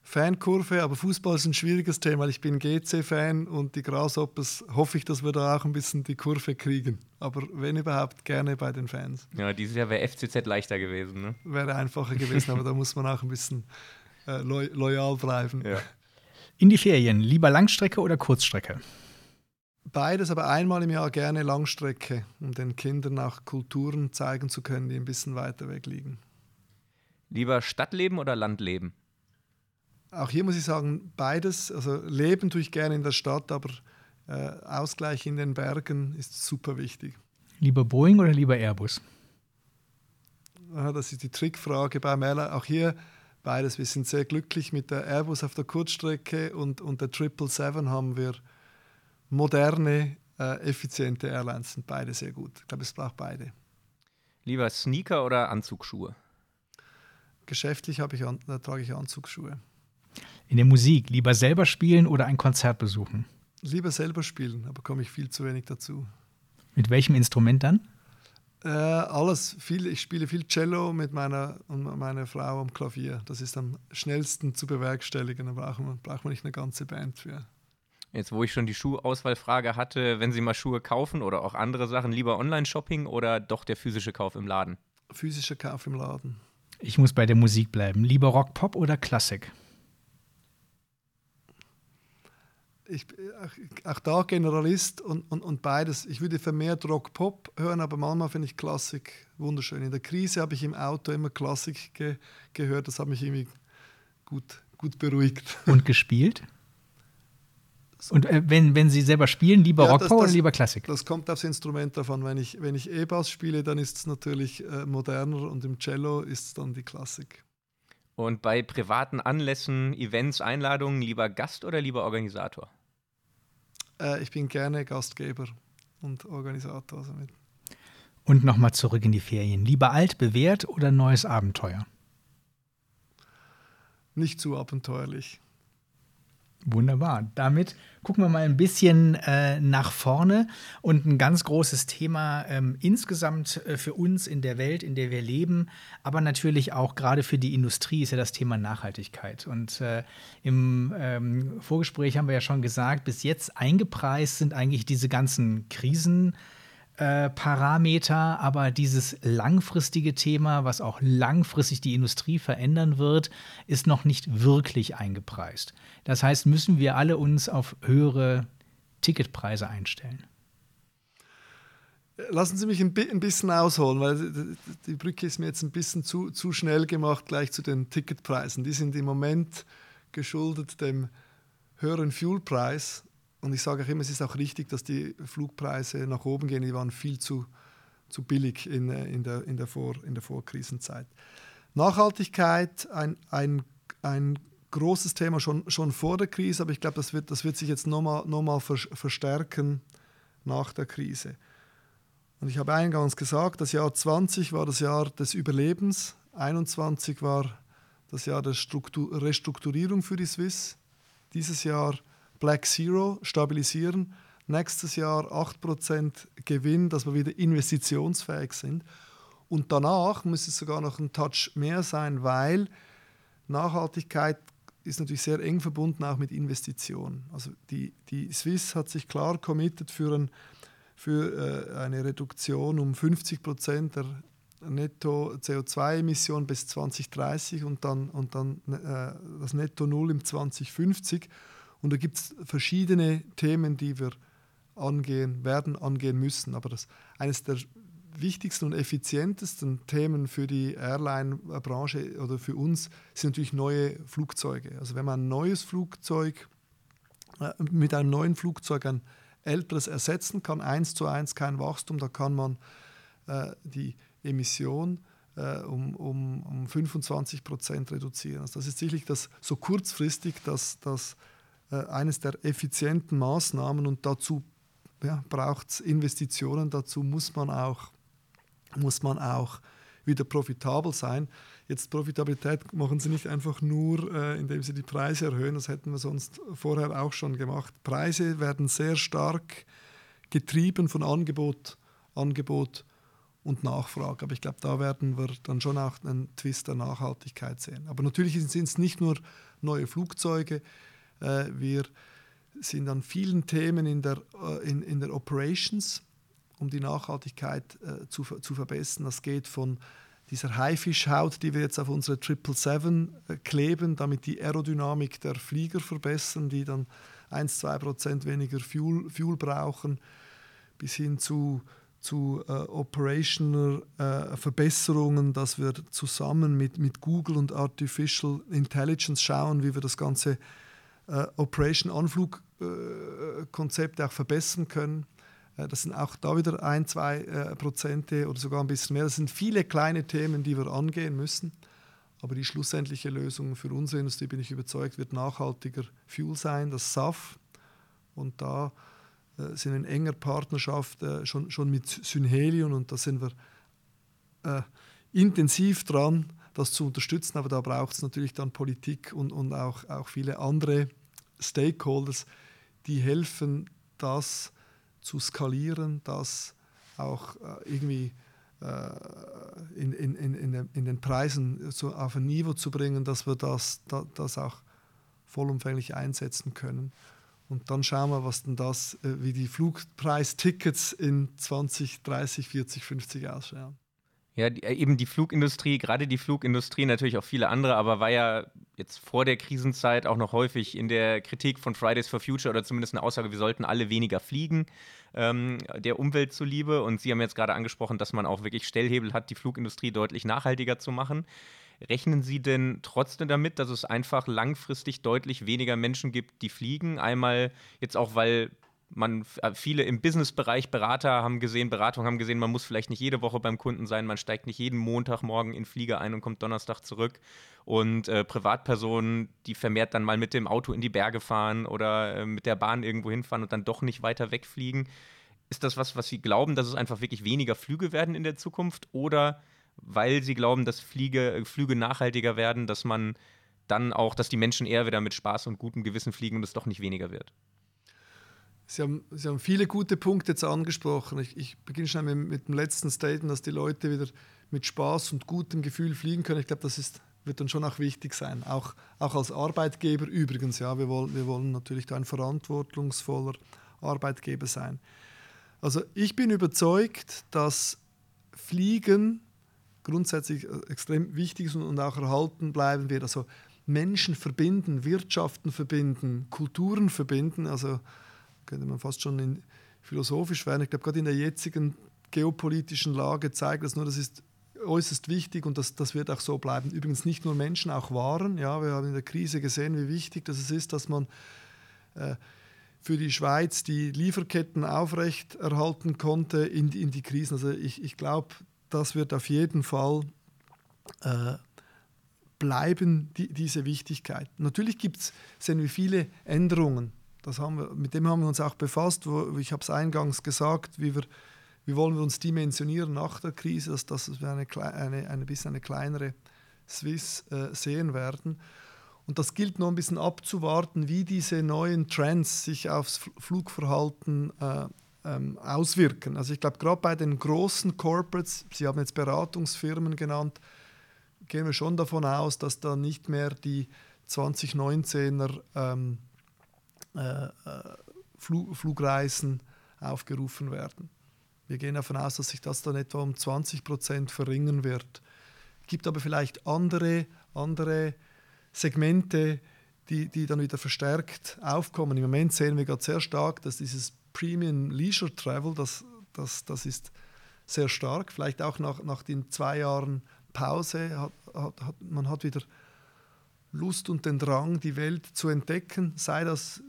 Fankurve, aber Fußball ist ein schwieriges Thema. Ich bin GC-Fan und die Grasshoppers hoffe ich, dass wir da auch ein bisschen die Kurve kriegen. Aber wenn überhaupt, gerne bei den Fans. Ja, dieses Jahr wäre FCZ leichter gewesen. Ne? Wäre einfacher gewesen, aber da muss man auch ein bisschen äh, lo loyal bleiben. Ja. In die Ferien, lieber Langstrecke oder Kurzstrecke? Beides, aber einmal im Jahr gerne Langstrecke, um den Kindern auch Kulturen zeigen zu können, die ein bisschen weiter weg liegen. Lieber Stadtleben oder Landleben? Auch hier muss ich sagen, beides. Also leben tue ich gerne in der Stadt, aber äh, Ausgleich in den Bergen ist super wichtig. Lieber Boeing oder lieber Airbus? Ja, das ist die Trickfrage beim Airline. Auch hier beides. Wir sind sehr glücklich mit der Airbus auf der Kurzstrecke und, und der 777 haben wir moderne, äh, effiziente Airlines. Sind beide sehr gut. Ich glaube, es braucht beide. Lieber Sneaker oder Anzugsschuhe? Geschäftlich ich an, da trage ich Anzugsschuhe. In der Musik lieber selber spielen oder ein Konzert besuchen? Lieber selber spielen, aber komme ich viel zu wenig dazu. Mit welchem Instrument dann? Äh, alles. Viel, ich spiele viel Cello mit meiner, und meiner Frau am Klavier. Das ist am schnellsten zu bewerkstelligen. Da braucht man, braucht man nicht eine ganze Band für. Jetzt, wo ich schon die Schuhauswahlfrage hatte, wenn Sie mal Schuhe kaufen oder auch andere Sachen, lieber Online-Shopping oder doch der physische Kauf im Laden? Physischer Kauf im Laden. Ich muss bei der Musik bleiben. Lieber Rock, Pop oder Klassik? Ich, auch, auch, da Generalist und, und, und beides. Ich würde vermehrt Rock-Pop hören, aber manchmal finde ich Klassik wunderschön. In der Krise habe ich im Auto immer Klassik ge gehört, das hat mich irgendwie gut, gut beruhigt. Und gespielt? So. Und äh, wenn, wenn Sie selber spielen, lieber ja, Rockpop oder lieber Klassik? Das kommt aufs Instrument davon. Wenn ich, wenn ich E-Bass spiele, dann ist es natürlich äh, moderner und im Cello ist es dann die Klassik. Und bei privaten Anlässen, Events, Einladungen, lieber Gast oder lieber Organisator? Äh, ich bin gerne Gastgeber und Organisator. Also und nochmal zurück in die Ferien. Lieber alt, bewährt oder neues Abenteuer? Nicht zu abenteuerlich. Wunderbar. Damit gucken wir mal ein bisschen äh, nach vorne. Und ein ganz großes Thema ähm, insgesamt äh, für uns in der Welt, in der wir leben, aber natürlich auch gerade für die Industrie ist ja das Thema Nachhaltigkeit. Und äh, im ähm, Vorgespräch haben wir ja schon gesagt, bis jetzt eingepreist sind eigentlich diese ganzen Krisen. Äh, Parameter, aber dieses langfristige Thema, was auch langfristig die Industrie verändern wird, ist noch nicht wirklich eingepreist. Das heißt, müssen wir alle uns auf höhere Ticketpreise einstellen. Lassen Sie mich ein, bisschen ausholen, weil die Brücke ist mir jetzt ein bisschen zu, zu schnell gemacht, gleich zu den Ticketpreisen. Die sind im Moment geschuldet dem höheren Fuelpreis und ich sage auch immer, es ist auch richtig, dass die Flugpreise nach oben gehen. Die waren viel zu, zu billig in, äh, in, der, in, der Vor, in der Vorkrisenzeit. Nachhaltigkeit, ein, ein, ein großes Thema schon, schon vor der Krise, aber ich glaube, das wird, das wird sich jetzt nochmal noch mal verstärken nach der Krise. Und ich habe eingangs gesagt, das Jahr 20 war das Jahr des Überlebens, 21 war das Jahr der Struktur Restrukturierung für die Swiss, dieses Jahr Black Zero stabilisieren. Nächstes Jahr 8% Gewinn, dass wir wieder investitionsfähig sind. Und danach muss es sogar noch ein Touch mehr sein, weil Nachhaltigkeit ist natürlich sehr eng verbunden auch mit Investitionen. Also die, die Swiss hat sich klar committed für, ein, für äh, eine Reduktion um 50 Prozent der Netto-CO2-Emissionen bis 2030 und dann, und dann äh, das Netto Null im 2050. Und da gibt es verschiedene Themen, die wir angehen werden, angehen müssen. Aber das, eines der wichtigsten und effizientesten Themen für die Airline-Branche oder für uns sind natürlich neue Flugzeuge. Also wenn man ein neues Flugzeug äh, mit einem neuen Flugzeug ein älteres ersetzen kann, eins zu eins kein Wachstum, da kann man äh, die Emission äh, um, um, um 25 Prozent reduzieren. Also das ist sicherlich das, so kurzfristig, dass das äh, eines der effizienten Maßnahmen und dazu ja, braucht es Investitionen, dazu muss man, auch, muss man auch wieder profitabel sein. Jetzt Profitabilität machen sie nicht einfach nur, äh, indem sie die Preise erhöhen, das hätten wir sonst vorher auch schon gemacht. Preise werden sehr stark getrieben von Angebot, Angebot und Nachfrage. Aber ich glaube, da werden wir dann schon auch einen Twist der Nachhaltigkeit sehen. Aber natürlich sind es nicht nur neue Flugzeuge. Äh, wir sind an vielen Themen in der, äh, in, in der Operations, um die Nachhaltigkeit äh, zu, zu verbessern. Das geht von dieser Haifischhaut, die wir jetzt auf unsere 777 äh, kleben, damit die Aerodynamik der Flieger verbessern, die dann 1-2% weniger Fuel, Fuel brauchen, bis hin zu, zu äh, operational äh, Verbesserungen, dass wir zusammen mit, mit Google und Artificial Intelligence schauen, wie wir das ganze äh, Operation-Anflug-Konzept auch verbessern können. Äh, das sind auch da wieder ein, zwei äh, Prozente oder sogar ein bisschen mehr. Das sind viele kleine Themen, die wir angehen müssen. Aber die schlussendliche Lösung für unsere Industrie, bin ich überzeugt, wird nachhaltiger Fuel sein, das SAF. Und da äh, sind wir in enger Partnerschaft äh, schon, schon mit Synhelion und da sind wir äh, intensiv dran, das zu unterstützen. Aber da braucht es natürlich dann Politik und, und auch, auch viele andere Stakeholders, die helfen, das zu skalieren, das auch äh, irgendwie äh, in, in, in, in, den Preisen so auf ein Niveau zu bringen, dass wir das, das auch vollumfänglich einsetzen können. Und dann schauen wir, was denn das, äh, wie die Flugpreistickets in 20, 30, 40, 50 ausschauen. Ja, die, äh, eben die Flugindustrie, gerade die Flugindustrie, natürlich auch viele andere, aber war ja jetzt vor der Krisenzeit auch noch häufig in der Kritik von Fridays for Future oder zumindest eine Aussage, wir sollten alle weniger fliegen, ähm, der Umwelt zuliebe. Und Sie haben jetzt gerade angesprochen, dass man auch wirklich Stellhebel hat, die Flugindustrie deutlich nachhaltiger zu machen. Rechnen Sie denn trotzdem damit, dass es einfach langfristig deutlich weniger Menschen gibt, die fliegen? Einmal jetzt auch, weil man äh, viele im Businessbereich Berater haben gesehen, Beratung haben gesehen, man muss vielleicht nicht jede Woche beim Kunden sein, man steigt nicht jeden Montagmorgen in Flieger ein und kommt Donnerstag zurück. Und äh, Privatpersonen, die vermehrt dann mal mit dem Auto in die Berge fahren oder äh, mit der Bahn irgendwo hinfahren und dann doch nicht weiter wegfliegen. Ist das was, was Sie glauben, dass es einfach wirklich weniger Flüge werden in der Zukunft? Oder weil Sie glauben, dass Fliege, äh, Flüge nachhaltiger werden, dass man dann auch, dass die Menschen eher wieder mit Spaß und gutem Gewissen fliegen und es doch nicht weniger wird? Sie haben, Sie haben viele gute Punkte jetzt angesprochen. Ich, ich beginne schnell mit, mit, dem letzten Statement, dass die Leute wieder mit Spaß und gutem Gefühl fliegen können. Ich glaube, das ist, wird dann schon auch wichtig sein. Auch, auch als Arbeitgeber übrigens. Ja, wir, wollen, wir wollen natürlich da ein verantwortungsvoller Arbeitgeber sein. Also ich bin überzeugt, dass Fliegen grundsätzlich äh, extrem wichtig ist und auch erhalten bleiben wird. Also Menschen verbinden, Wirtschaften verbinden, Kulturen verbinden. Also könnte man fast schon philosophisch werden. Ich glaube, gerade in der jetzigen geopolitischen Lage zeigt das nur, das ist äußerst wichtig und das, das wird auch so bleiben. Übrigens nicht nur Menschen, auch Waren. Ja, wir haben in der Krise gesehen, wie wichtig das ist, dass man äh, für die Schweiz die Lieferketten aufrecht erhalten konnte in, in die Krisen. Also ich, ich glaube, das wird auf jeden Fall äh, bleiben, die, diese Wichtigkeit. Natürlich gibt es, sehen wir viele Änderungen das haben wir, mit dem haben wir uns auch befasst. Wo, ich habe es eingangs gesagt, wie, wir, wie wollen wir uns dimensionieren nach der Krise, dass, dass wir eine, eine, eine bisschen eine kleinere Swiss äh, sehen werden. Und das gilt noch ein bisschen abzuwarten, wie diese neuen Trends sich aufs Flugverhalten äh, ähm, auswirken. Also ich glaube, gerade bei den großen Corporates, Sie haben jetzt Beratungsfirmen genannt, gehen wir schon davon aus, dass da nicht mehr die 2019er ähm, äh, äh, Flug, Flugreisen aufgerufen werden. Wir gehen davon aus, dass sich das dann etwa um 20 Prozent verringern wird. Es gibt aber vielleicht andere, andere Segmente, die, die dann wieder verstärkt aufkommen. Im Moment sehen wir gerade sehr stark, dass dieses Premium Leisure Travel, das, das, das ist sehr stark. Vielleicht auch nach, nach den zwei Jahren Pause hat, hat, hat man hat wieder Lust und den Drang, die Welt zu entdecken, sei das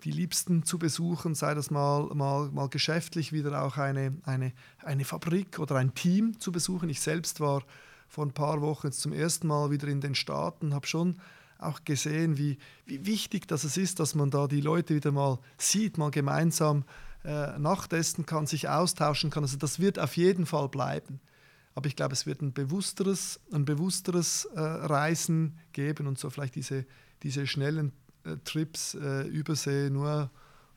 die Liebsten zu besuchen, sei das mal, mal, mal geschäftlich wieder auch eine, eine, eine Fabrik oder ein Team zu besuchen. Ich selbst war vor ein paar Wochen jetzt zum ersten Mal wieder in den Staaten, habe schon auch gesehen, wie, wie wichtig das ist, dass man da die Leute wieder mal sieht, mal gemeinsam äh, nachtesten kann, sich austauschen kann. Also das wird auf jeden Fall bleiben. Aber ich glaube, es wird ein bewussteres, ein bewussteres äh, Reisen geben und so vielleicht diese, diese schnellen Trips äh, übersee, nur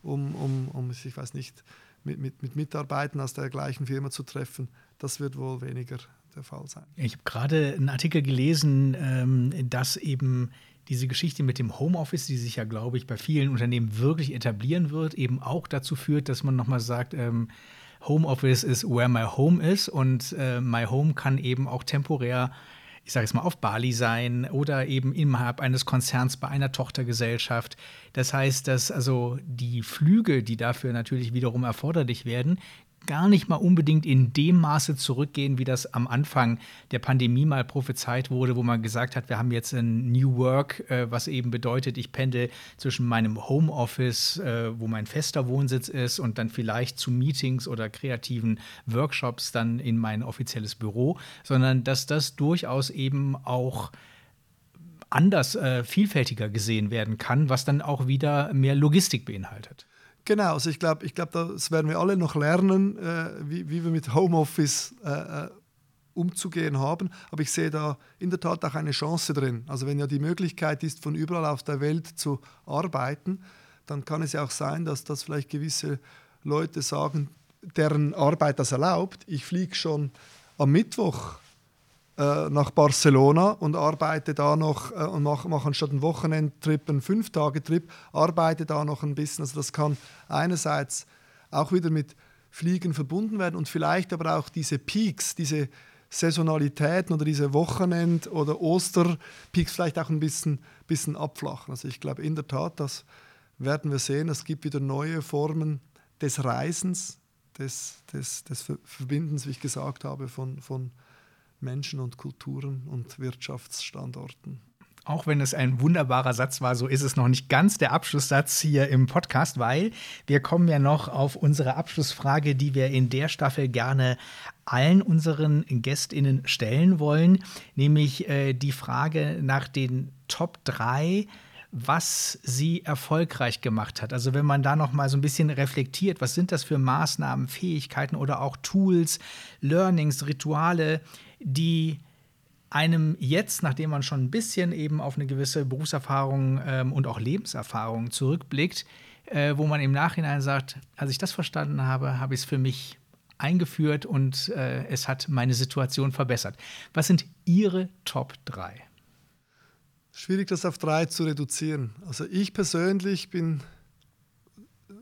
um, um, um, ich weiß nicht, mit, mit, mit Mitarbeitern aus der gleichen Firma zu treffen, das wird wohl weniger der Fall sein. Ich habe gerade einen Artikel gelesen, ähm, dass eben diese Geschichte mit dem Homeoffice, die sich ja, glaube ich, bei vielen Unternehmen wirklich etablieren wird, eben auch dazu führt, dass man nochmal sagt, ähm, Homeoffice ist where my home is und äh, my home kann eben auch temporär ich sage es mal, auf Bali sein oder eben innerhalb eines Konzerns bei einer Tochtergesellschaft. Das heißt, dass also die Flüge, die dafür natürlich wiederum erforderlich werden, gar nicht mal unbedingt in dem Maße zurückgehen, wie das am Anfang der Pandemie mal prophezeit wurde, wo man gesagt hat, wir haben jetzt ein New Work, äh, was eben bedeutet, ich pendel zwischen meinem Homeoffice, äh, wo mein fester Wohnsitz ist, und dann vielleicht zu Meetings oder kreativen Workshops dann in mein offizielles Büro, sondern dass das durchaus eben auch anders, äh, vielfältiger gesehen werden kann, was dann auch wieder mehr Logistik beinhaltet. Genau, also ich glaube, ich glaub, das werden wir alle noch lernen, äh, wie, wie wir mit Homeoffice äh, äh, umzugehen haben. Aber ich sehe da in der Tat auch eine Chance drin. Also wenn ja die Möglichkeit ist, von überall auf der Welt zu arbeiten, dann kann es ja auch sein, dass das vielleicht gewisse Leute sagen, deren Arbeit das erlaubt. Ich fliege schon am Mittwoch äh, nach Barcelona und arbeite da noch äh, und mache mach anstatt einen Wochenendtrip einen Fünf-Tage-Trip, arbeite da noch ein bisschen. Also das kann einerseits auch wieder mit Fliegen verbunden werden und vielleicht aber auch diese Peaks, diese Saisonalitäten oder diese Wochenend- oder Osterpeaks vielleicht auch ein bisschen, bisschen abflachen. Also ich glaube in der Tat, das werden wir sehen. Es gibt wieder neue Formen des Reisens, des, des, des Verbindens, wie ich gesagt habe, von, von Menschen und Kulturen und Wirtschaftsstandorten. Auch wenn es ein wunderbarer Satz war, so ist es noch nicht ganz der Abschlusssatz hier im Podcast, weil wir kommen ja noch auf unsere Abschlussfrage, die wir in der Staffel gerne allen unseren Gästinnen stellen wollen, nämlich äh, die Frage nach den Top 3 was sie erfolgreich gemacht hat. Also wenn man da noch mal so ein bisschen reflektiert, was sind das für Maßnahmen, Fähigkeiten oder auch Tools, Learnings, Rituale, die einem jetzt, nachdem man schon ein bisschen eben auf eine gewisse Berufserfahrung ähm, und auch Lebenserfahrung zurückblickt, äh, wo man im Nachhinein sagt, als ich das verstanden habe, habe ich es für mich eingeführt und äh, es hat meine Situation verbessert. Was sind Ihre Top 3? Schwierig, das auf drei zu reduzieren. Also ich persönlich bin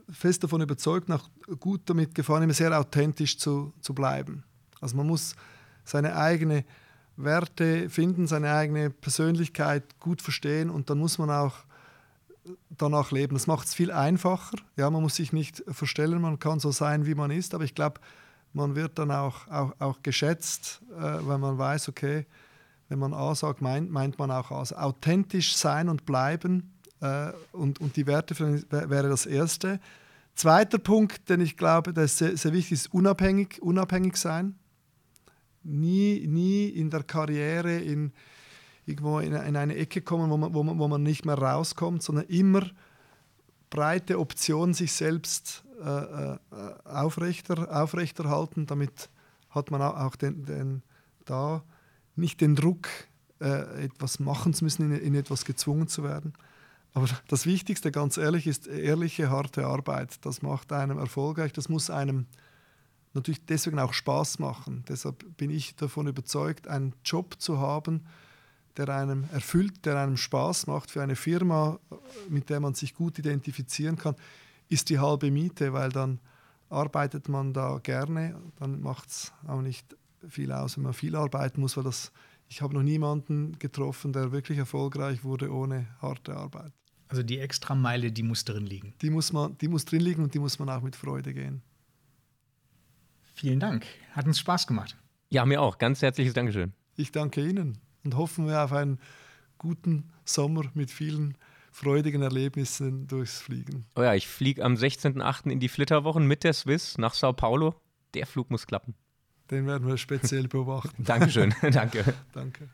fest davon überzeugt, nach gut damit gefahren, immer sehr authentisch zu, zu bleiben. Also man muss seine eigene Werte finden, seine eigene Persönlichkeit gut verstehen und dann muss man auch danach leben. Das macht es viel einfacher. Ja, man muss sich nicht verstellen, man kann so sein, wie man ist, aber ich glaube, man wird dann auch, auch, auch geschätzt, äh, weil man weiß, okay, wenn man A sagt, meint, meint man auch A. Authentisch sein und bleiben äh, und, und die Werte wäre das Erste. Zweiter Punkt, den ich glaube, der ist sehr, sehr wichtig ist, unabhängig, unabhängig sein nie, nie in der Karriere in, irgendwo in, in eine Ecke kommen, wo man, wo, man, wo man nicht mehr rauskommt, sondern immer breite Optionen sich selbst äh, äh, aufrechter, aufrechterhalten. Damit hat man auch den, den, da nicht den Druck, äh, etwas machen zu müssen, in, in etwas gezwungen zu werden. Aber das Wichtigste, ganz ehrlich, ist ehrliche, harte Arbeit. Das macht einem erfolgreich. Das muss einem natürlich deswegen auch Spaß machen. Deshalb bin ich davon überzeugt, einen Job zu haben, der einem erfüllt, der einem Spaß macht für eine Firma, mit der man sich gut identifizieren kann, ist die halbe Miete, weil dann arbeitet man da gerne, dann macht es auch nicht viel aus, wenn man viel arbeiten muss, weil das, ich habe noch niemanden getroffen, der wirklich erfolgreich wurde ohne harte Arbeit. Also die Extrameile, die muss drin liegen. Die muss, man, die muss drin liegen und die muss man auch mit Freude gehen. Vielen Dank. Hat uns Spaß gemacht. Ja, mir auch. Ganz herzliches Dankeschön. Ich danke Ihnen und hoffen wir auf einen guten Sommer mit vielen freudigen Erlebnissen durchs Fliegen. Oh ja, ich fliege am 16.08. in die Flitterwochen mit der Swiss nach Sao Paulo. Der Flug muss klappen. Den werden wir speziell beobachten. Dankeschön. Danke. Danke.